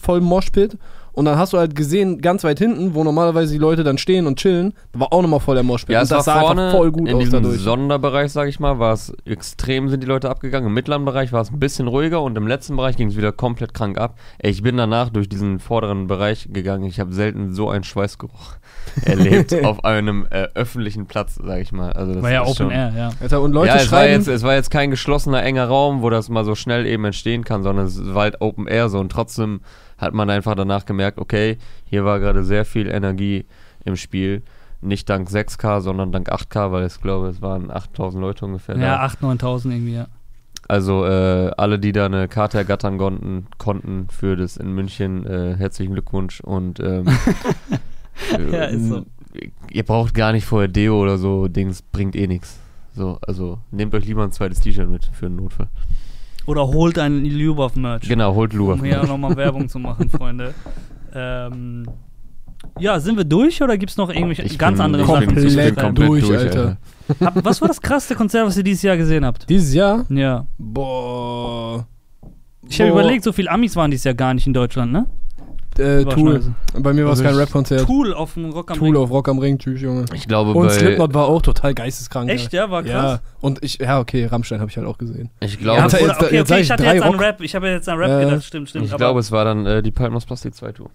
voll Moshpit. Und dann hast du halt gesehen, ganz weit hinten, wo normalerweise die Leute dann stehen und chillen, da war auch nochmal voll der Moshpit. Ja, und es das war sah vorne einfach voll gut in aus diesem dadurch. Sonderbereich, sag ich mal, war es extrem, sind die Leute abgegangen. Im mittleren Bereich war es ein bisschen ruhiger und im letzten Bereich ging es wieder komplett krank ab. Ey, ich bin danach durch diesen vorderen Bereich gegangen. Ich habe selten so einen Schweißgeruch [laughs] erlebt [laughs] auf einem äh, öffentlichen Platz, sag ich mal. Also das War ja ist Open schon, Air, ja. Und Leute ja, es war, schreiben, jetzt, es war jetzt kein geschlossener, enger Raum, wo das mal so schnell eben entstehen kann, sondern es war halt Open Air so und trotzdem hat man einfach danach gemerkt, okay, hier war gerade sehr viel Energie im Spiel. Nicht dank 6K, sondern dank 8K, weil ich glaube, es waren 8000 Leute ungefähr. Ja, da. 8.000, 9.000 irgendwie, ja. Also äh, alle, die da eine Karte ergattern konnten, konnten für das in München, äh, herzlichen Glückwunsch und ähm, [laughs] Ja, ist so. ihr braucht gar nicht vorher Deo oder so, Dings bringt eh nichts. So, also nehmt euch lieber ein zweites T-Shirt mit für einen Notfall. Oder holt ein Lubov-Merch. Genau, holt Lua. Um hier nochmal Werbung zu machen, [laughs] Freunde. Ähm, ja, sind wir durch oder gibt es noch irgendwelche Ich ganz bin- andere ich Sachen? bin, ich bin komplett durch, durch, Alter. Alter. Hab, was war das krasseste Konzert, was ihr dieses Jahr gesehen habt? dieses Jahr, Ja. boah. Ich habe überlegt, so viele Amis waren dieses Jahr gar nicht in Deutschland, ne? Äh, Tool. Bei mir war es Also kein Rap-Konzert. Tool auf dem Rock am Tool Ring. auf Rock am Ring, tschüss, Junge. Ich glaube, Und bei, Slipknot war auch total geisteskrank. Echt, ja? ja, war Ja, krass. und ich, ja, okay, Rammstein habe ich halt auch gesehen. ich Ja, glaube, oder, jetzt- okay, jetzt okay, ich hatte jetzt an. Rap, ich habe jetzt an Rap Äh, gedacht, stimmt, stimmt. ich glaube, es war dann äh, die Palmos Plastik 2 Tour.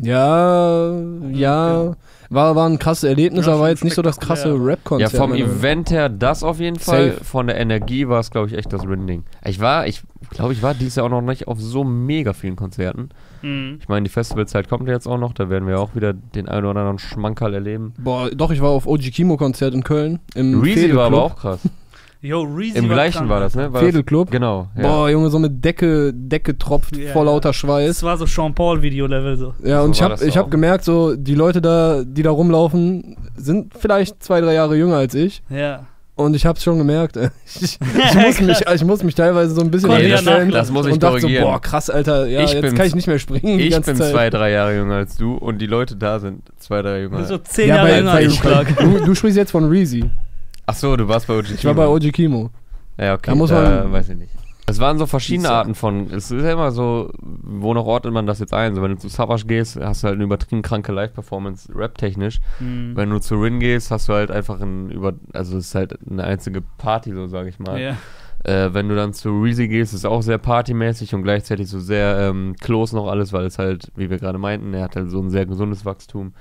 Ja, ja, war, war ein krasses Erlebnis, Ja, aber war jetzt nicht so das krasse spektakulär. Ja, Rap-Konzert. vom meine- Event her das auf jeden Fall. Safe. Von der Energie war es, glaube ich, echt das Rinding. Ich war, ich glaube, ich war dieses Jahr auch noch nicht auf so mega vielen Konzerten. Mhm. Ich meine, die Festivalzeit kommt ja jetzt auch noch, da werden wir auch wieder den einen oder anderen Schmankerl erleben. Boah, doch, ich war auf OG Kimo-Konzert in Köln. Im Reezy war aber auch krass. Yo, Reezy Im war gleichen war das, ne? War das, Fädelclub. genau. Ja. Boah, Junge, so mit Decke, Decke tropft Ja, vor lauter Das Schweiß. war so Sean Paul-Video-Level so. Ja, So und ich habe das ich hab gemerkt, so die Leute da, die da rumlaufen, sind vielleicht zwei, drei Jahre jünger als ich. Ja. Und ich hab's schon gemerkt. [laughs] Ich, ich, [laughs] muss, mich, ich muss mich teilweise so ein bisschen Nee, ja das, das muss ich und dachte so, boah, krass, Alter, ja, Ich jetzt kann ich nicht mehr springen die ich ganze bin Zeit. zwei, drei Jahre jünger als du und die Leute da sind zwei, drei jünger. So zehn ja, Jahre bei, jünger als du, Clark. du, du sprichst jetzt von Reezy. Ach so, du warst bei OG Ich war bei OG Kimo. Ja, okay, Da muss man- weiß ich nicht. Es waren so verschiedene. Arten von, es ist ja immer so, wo noch ordnet man das jetzt ein? So, wenn du zu Savage gehst, hast du halt eine übertrieben kranke Live-Performance, rap-technisch. Mhm. Wenn du zu Rin gehst, hast du halt einfach ein über, also es ist halt eine einzige Party, so sage ich mal. Ja. Äh, wenn du dann zu Reezy gehst, ist es auch sehr partymäßig und gleichzeitig so sehr ähm, close noch alles, weil es halt, wie wir gerade meinten, er hat halt so ein sehr gesundes Wachstum.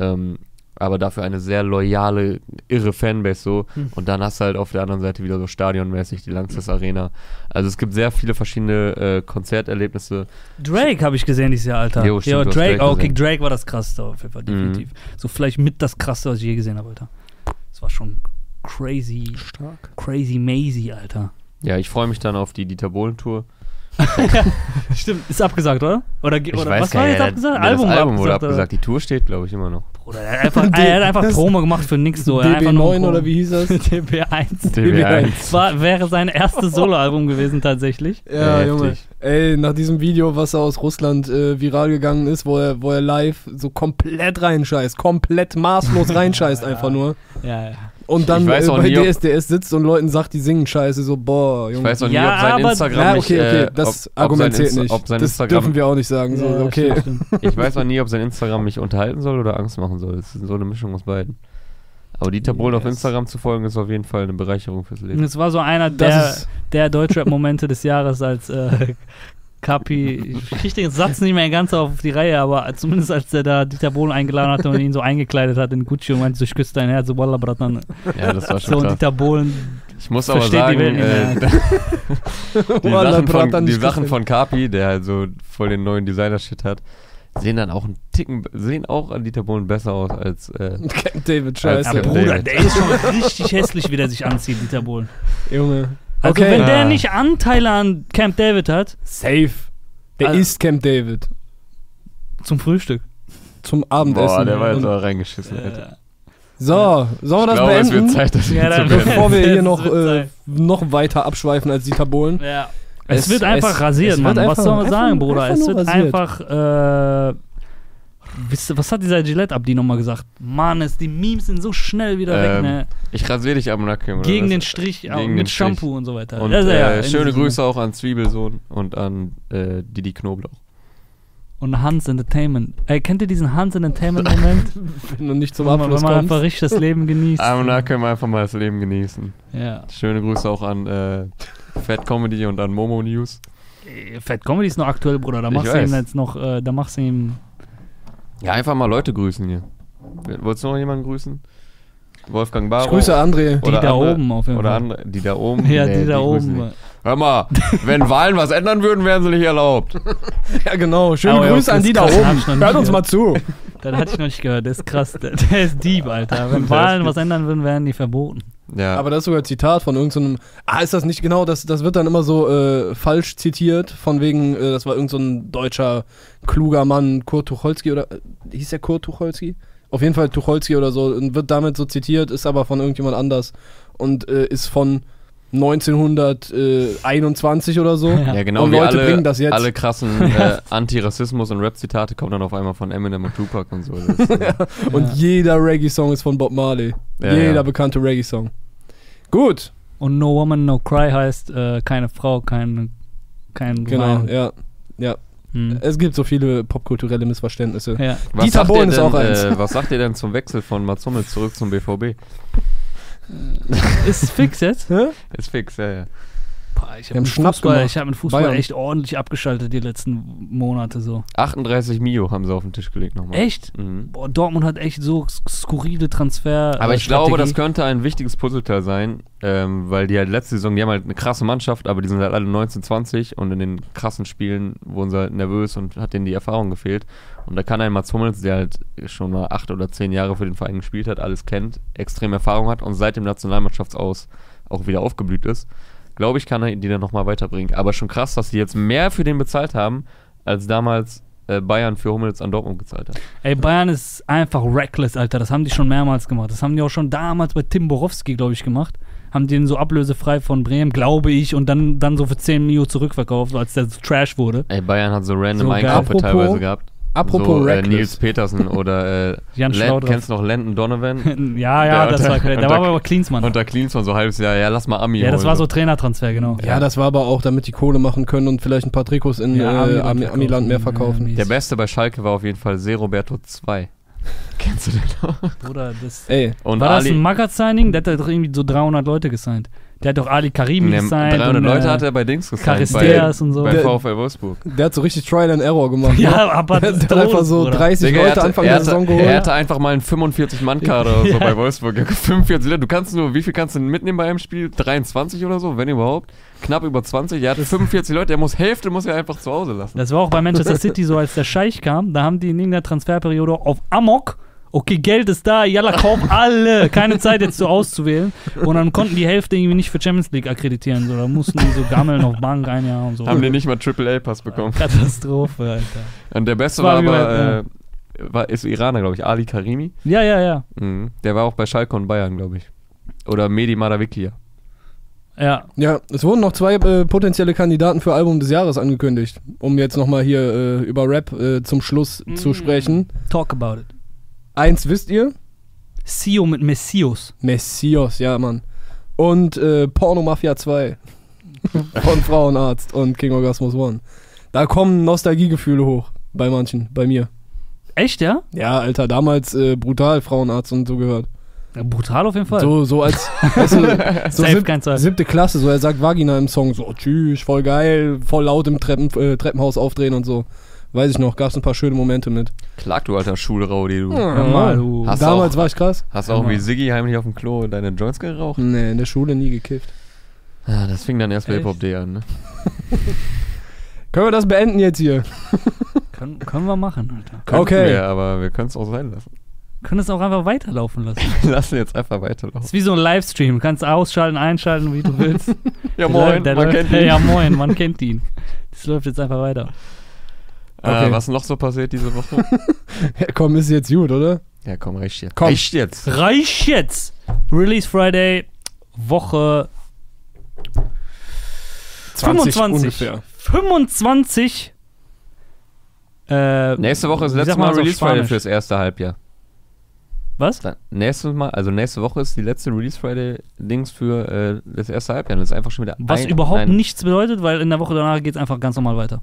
Ähm, aber dafür eine sehr loyale, irre Fanbase so. Hm. Und dann hast du halt auf der anderen Seite wieder so stadionmäßig die Langsess Arena. Also es gibt sehr viele verschiedene äh, Konzerterlebnisse. Drake habe ich gesehen dieses Jahr, Alter. Jo, stimmt, ja, Drake, Drake okay. Drake war das krasseste auf jeden Fall, Mhm. definitiv. So vielleicht mit das krasseste, was ich je gesehen habe, Alter. Das war schon crazy, Stark. crazy mazy, Alter. Ja, ich freue mich dann auf die Dieter Bohlen Tour. [laughs] Stimmt, ist abgesagt, oder? Oder, Ich oder weiß was gar war jetzt ja, abgesagt? das Album, Album, wurde oder? abgesagt. Die Tour steht, glaube ich, immer noch. Bruder, er hat einfach, er hat [laughs] einfach Das- Promo gemacht für nix so. Er hat einfach nur DB9 oder wie hieß das? [laughs] DB1. DB1. War, wäre sein erstes Soloalbum gewesen tatsächlich. Ja, Heftig. Junge. Ey, nach diesem Video, was aus Russland äh, viral gegangen ist, wo er, wo er live so komplett reinscheißt, komplett maßlos reinscheißt einfach nur. Ja, ja. Und dann Ich weiß äh, auch bei nie, DSDS sitzt und Leuten sagt, die singen scheiße, so, boah, Ich Junge. weiß auch nie, Ja, ob sein aber- Instagram ja, nicht, okay, okay, das ob, ob Argument zählt nicht. Ob sein das Instagram, dürfen wir auch nicht sagen. So, Ja, okay. [laughs] ich weiß auch nie, ob sein Instagram mich unterhalten soll oder Angst machen soll. Es ist so eine Mischung aus beiden. Aber Dieter Bohlen auf Yes. Instagram zu folgen, ist auf jeden Fall eine Bereicherung fürs Leben. Es war so einer der, der Deutschrap-Momente des Jahres, als äh, Kapi, ich krieg den Satz nicht mehr ganz auf die Reihe, aber zumindest als der da Dieter Bohlen eingeladen hatte und ihn so eingekleidet hat in Gucci und meinte, so, ich küsse dein Herz, so Wallah, Bratan. Ja, das war So, schon und krass. Dieter Bohlen, Ich muss aber sagen, äh, [laughs] die, Sachen von, die Sachen von Kapi, der halt so voll den neuen Designer-Shit hat, sehen dann auch einen Ticken, sehen auch an Dieter Bohlen besser aus als, äh, [laughs] Camp David, Als ja, scheiße. Camp Bruder, David. der ist schon richtig hässlich, wie der sich anzieht, Dieter Bohlen. Junge. Also Okay. wenn der Ah. nicht Anteile an Camp David hat, Safe. Der Also- ist Camp David. zum Frühstück. Zum Abendessen. boah, der war jetzt aber reingeschissen, Alter. so, sollen wir das glaube, es beenden? wird Zeit, das Ja, zu beenden. Bevor wir hier [laughs] Es noch, äh, noch weiter abschweifen als Dieter Bohlen. Ja. Es, Es- wird einfach es- rasiert, es wird Mann. einfach- was soll man sagen, Bruder? es wird rasiert. einfach. Äh, wisst ihr, was hat dieser Gillette-Abdi nochmal gesagt? Mann, es, die Memes sind so schnell wieder weg, Ähm, ne? Ich rasiere dich am Nacken. oder Gegen was? den Strich, auch Gegen mit Strich. Shampoo und so weiter. Und Also, ja, äh, schöne Grüße auch an Zwiebelsohn und an äh, Didi Knoblauch. Und Hans Entertainment. Ey, kennt ihr diesen Hans Entertainment-Moment? [laughs] Wenn du nicht zum Wenn man, wenn Abschluss man kommst. einfach richtig das Leben genießt. Am Nacken einfach mal das Leben genießen. ja. Schöne Grüße auch an äh, Fat Comedy und an Momo News. Ey, Fat Comedy ist noch aktuell, Bruder. Da Ich machst du ihm jetzt noch, äh, da machst du ihm. Ja, einfach mal Leute grüßen hier. Wolltest du noch jemanden grüßen? Wolfgang Barrow? Ich grüße André. Die Oder da andere- oben auf jeden Oder Fall. andere, die da oben? [laughs] Ja, Nee, die da grüßen oben. nicht. Hör mal, wenn Wahlen was ändern würden, wären sie nicht erlaubt. [laughs] Ja, genau. Schöne Oh, ja, das an die da oben. Hört uns mal zu. Das hatte ich noch nicht gehört. Der ist krass. Der, der ist Dieb, Alter. Wenn Wahlen was ändern würden, wären die verboten. Ja, Aber das ist sogar ein Zitat von irgendeinem. ah, ist das nicht genau? Das, das wird dann immer so äh, falsch zitiert. Von wegen, äh, das war irgendein so ein deutscher, kluger Mann, Kurt Tucholsky oder. Äh, hieß der Kurt Tucholsky? Auf jeden Fall Tucholsky oder so. Und wird damit so zitiert, ist aber von irgendjemand anders. Und äh, ist von 1921 oder so. [laughs] Ja. ja genau Und wie Leute alle, bringen das jetzt. alle krassen [laughs] äh, Anti-Rassismus- und Rap-Zitate kommen dann auf einmal von Eminem und Tupac und so. [laughs] Das ist, äh, Und jeder Reggae-Song ist von Bob Marley. Ja, jeder ja. bekannte Reggae-Song. Gut, Und No Woman, No Cry heißt äh, keine Frau, kein, kein genau, Wein. ja. Ja, Hm. es gibt so viele popkulturelle Missverständnisse. Ja. was Dieter sagt Bohlen ihr ist auch denn, eins. Äh, was sagt ihr denn zum Wechsel von Mats Hummels zurück zum BVB? Ist fix jetzt? Hä? Ist fix, ja, ja. Boah, ich habe mit, Fußball, ich hab mit Fußball Bayern. echt ordentlich abgeschaltet die letzten Monate so. 38 Mio haben sie auf den Tisch gelegt nochmal. Echt? Mhm. Boah, Dortmund hat echt so sk- skurrile Transfer. Aber äh, ich glaube, das Strategie. könnte ein wichtiges Puzzleteil sein, ähm, weil die halt letzte Saison, die haben halt eine krasse Mannschaft, aber die sind halt alle 19, 20 und in den krassen Spielen wurden sie halt nervös und hat denen die Erfahrung gefehlt. Und da kann ein Mats Hummels, der halt schon mal acht oder zehn Jahre für den Verein gespielt hat, alles kennt, extrem Erfahrung hat und seit dem Nationalmannschaftsaus auch wieder aufgeblüht ist, glaube ich, kann er die dann nochmal weiterbringen. Aber schon krass, dass sie jetzt mehr für den bezahlt haben, als damals äh, Bayern für Hummels an Dortmund gezahlt hat. Ey, Bayern ist einfach reckless, Alter. Das haben die schon mehrmals gemacht. Das haben die auch schon damals bei Tim Borowski, glaube ich, gemacht. Haben den so ablösefrei von Bremen, glaube ich, und dann, dann so für 10 Mio zurückverkauft, als der so Trash wurde. Ey, Bayern hat so random So. Einkäufe teilweise gehabt. Apropos so, äh. Nils Petersen [laughs] oder äh, Jan Len, kennst du noch Landon Donovan? [laughs] ja, ja, Der das unter- war, unter- war aber Klinsmann. Unter Klinsmann so ein halbes Jahr, ja, lass mal Ami ja, das holen. war so Trainertransfer, genau. Ja, das war aber auch, damit die Kohle machen können und vielleicht ein paar Trikots in Ja, äh, Amiland Ami- verkaufen. Amiland mehr verkaufen. Ja, Der Beste bei Schalke war auf jeden Fall Se Roberto 2. [laughs] Kennst du den noch? Bruder, das Ey, Und war das Ali, ein Magath-Signing? Der hat doch irgendwie so 300 Leute gesigned. Der hat doch Ali Karimi gesigned. 300 und, Leute äh, hat er bei Dings gesigned, Charisteas bei, und so. bei Der- VfL Wolfsburg. der hat so richtig Trial and Error gemacht. Ja, ne? aber der des hat einfach so Bruder. 30 Digga, er Leute hatte, Anfang er, der hatte, Saison er geholt. hatte einfach mal einen 45-Mann-Kader oder so bei Wolfsburg. 45 Leute. Du kannst nur, wie viel kannst du mitnehmen bei einem Spiel? 23 oder so, wenn überhaupt? Knapp über 20. Er hatte 45 Leute, er muss Hälfte muss er einfach zu Hause lassen. Das war auch bei Manchester City so, als der Scheich kam, da haben die in irgendeiner Transferperiode auf Amok Okay, Geld ist da, Jalla, kauf alle. Keine Zeit jetzt so auszuwählen. Und dann konnten die Hälfte irgendwie nicht für Champions League akkreditieren. So, da mussten die so gammeln auf Bank ein Jahr und so. Haben die nicht mal AAA-Pass bekommen. Katastrophe, Alter. Und der Beste war war, aber, bei- äh, war, ist Iraner, glaube ich, Ali Karimi. Ja, ja, ja. Mhm. Der war auch bei Schalke und Bayern, glaube ich. Oder Medi Madavikia. Ja, Ja, es wurden noch zwei äh, potenzielle Kandidaten für Album des Jahres angekündigt, um jetzt nochmal hier äh, über Rap äh, zum Schluss zu Mm. sprechen. talk about it. Eins wisst ihr? Sio mit Messios. Messios, ja, Mann. Und äh, Porno Mafia 2 [laughs] von Frauenarzt und King Orgasmus One. Da kommen Nostalgiegefühle hoch. Bei manchen, bei mir. Echt, ja? Ja, Alter, damals äh, brutal Frauenarzt und so gehört. ja brutal auf jeden Fall. So, so als weißt du, [laughs] so Safe, sieb, siebte Klasse, so er sagt Vagina im Song, so tschüss, voll geil, voll laut im Treppen, äh, Treppenhaus aufdrehen und so. Weiß ich noch, gab's ein paar schöne Momente mit. Klag du, alter Schulraudi, du. Hör mal, du. Damals auch- war ich krass. Hast du auch Hammer. wie Siggi heimlich auf dem Klo deine Joints geraucht? Nee, in der Schule nie gekifft. Ja, das fing dann erst bei? Hip-Hop-D an, ne? [laughs] Können wir das beenden jetzt hier? [laughs] Können, können wir machen, Alter. Könnten Okay. Wir, aber wir können es auch sein lassen. Können es auch einfach weiterlaufen lassen. [laughs] Wir lassen jetzt einfach Das weiterlaufen. ist wie so ein Livestream. Du kannst ausschalten, einschalten, wie du willst. Ja, moin, läuft- der man läuft- kennt ihn. Ja, moin, man kennt ihn. Das läuft jetzt einfach weiter. Okay. Äh, was noch so passiert diese Woche? [laughs] Ja, komm, ist jetzt gut, oder? ja, komm, reicht jetzt. Komm. Reicht jetzt. Reich jetzt! Release Friday, Woche 25. ungefähr. 25. Äh, Nächste Woche ist das letzte Mal Release Friday fürs erste Halbjahr. Was? Dann, nächstes Mal, also nächste Woche ist die letzte Release Friday Dings für äh, das erste Halbjahr. Das ist einfach schon wieder Was ein, überhaupt nein, nichts bedeutet, weil in der Woche danach geht es einfach ganz normal weiter.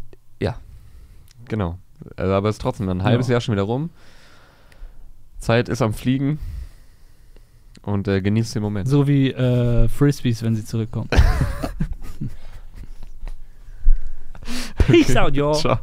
Genau. Also, aber es ist trotzdem ein halbes Ja. Jahr schon wieder rum. Zeit ist am Fliegen. Und äh, genießt den Moment. So wie äh, Frisbees, wenn sie zurückkommen. [laughs] Peace out, y'all. Ciao.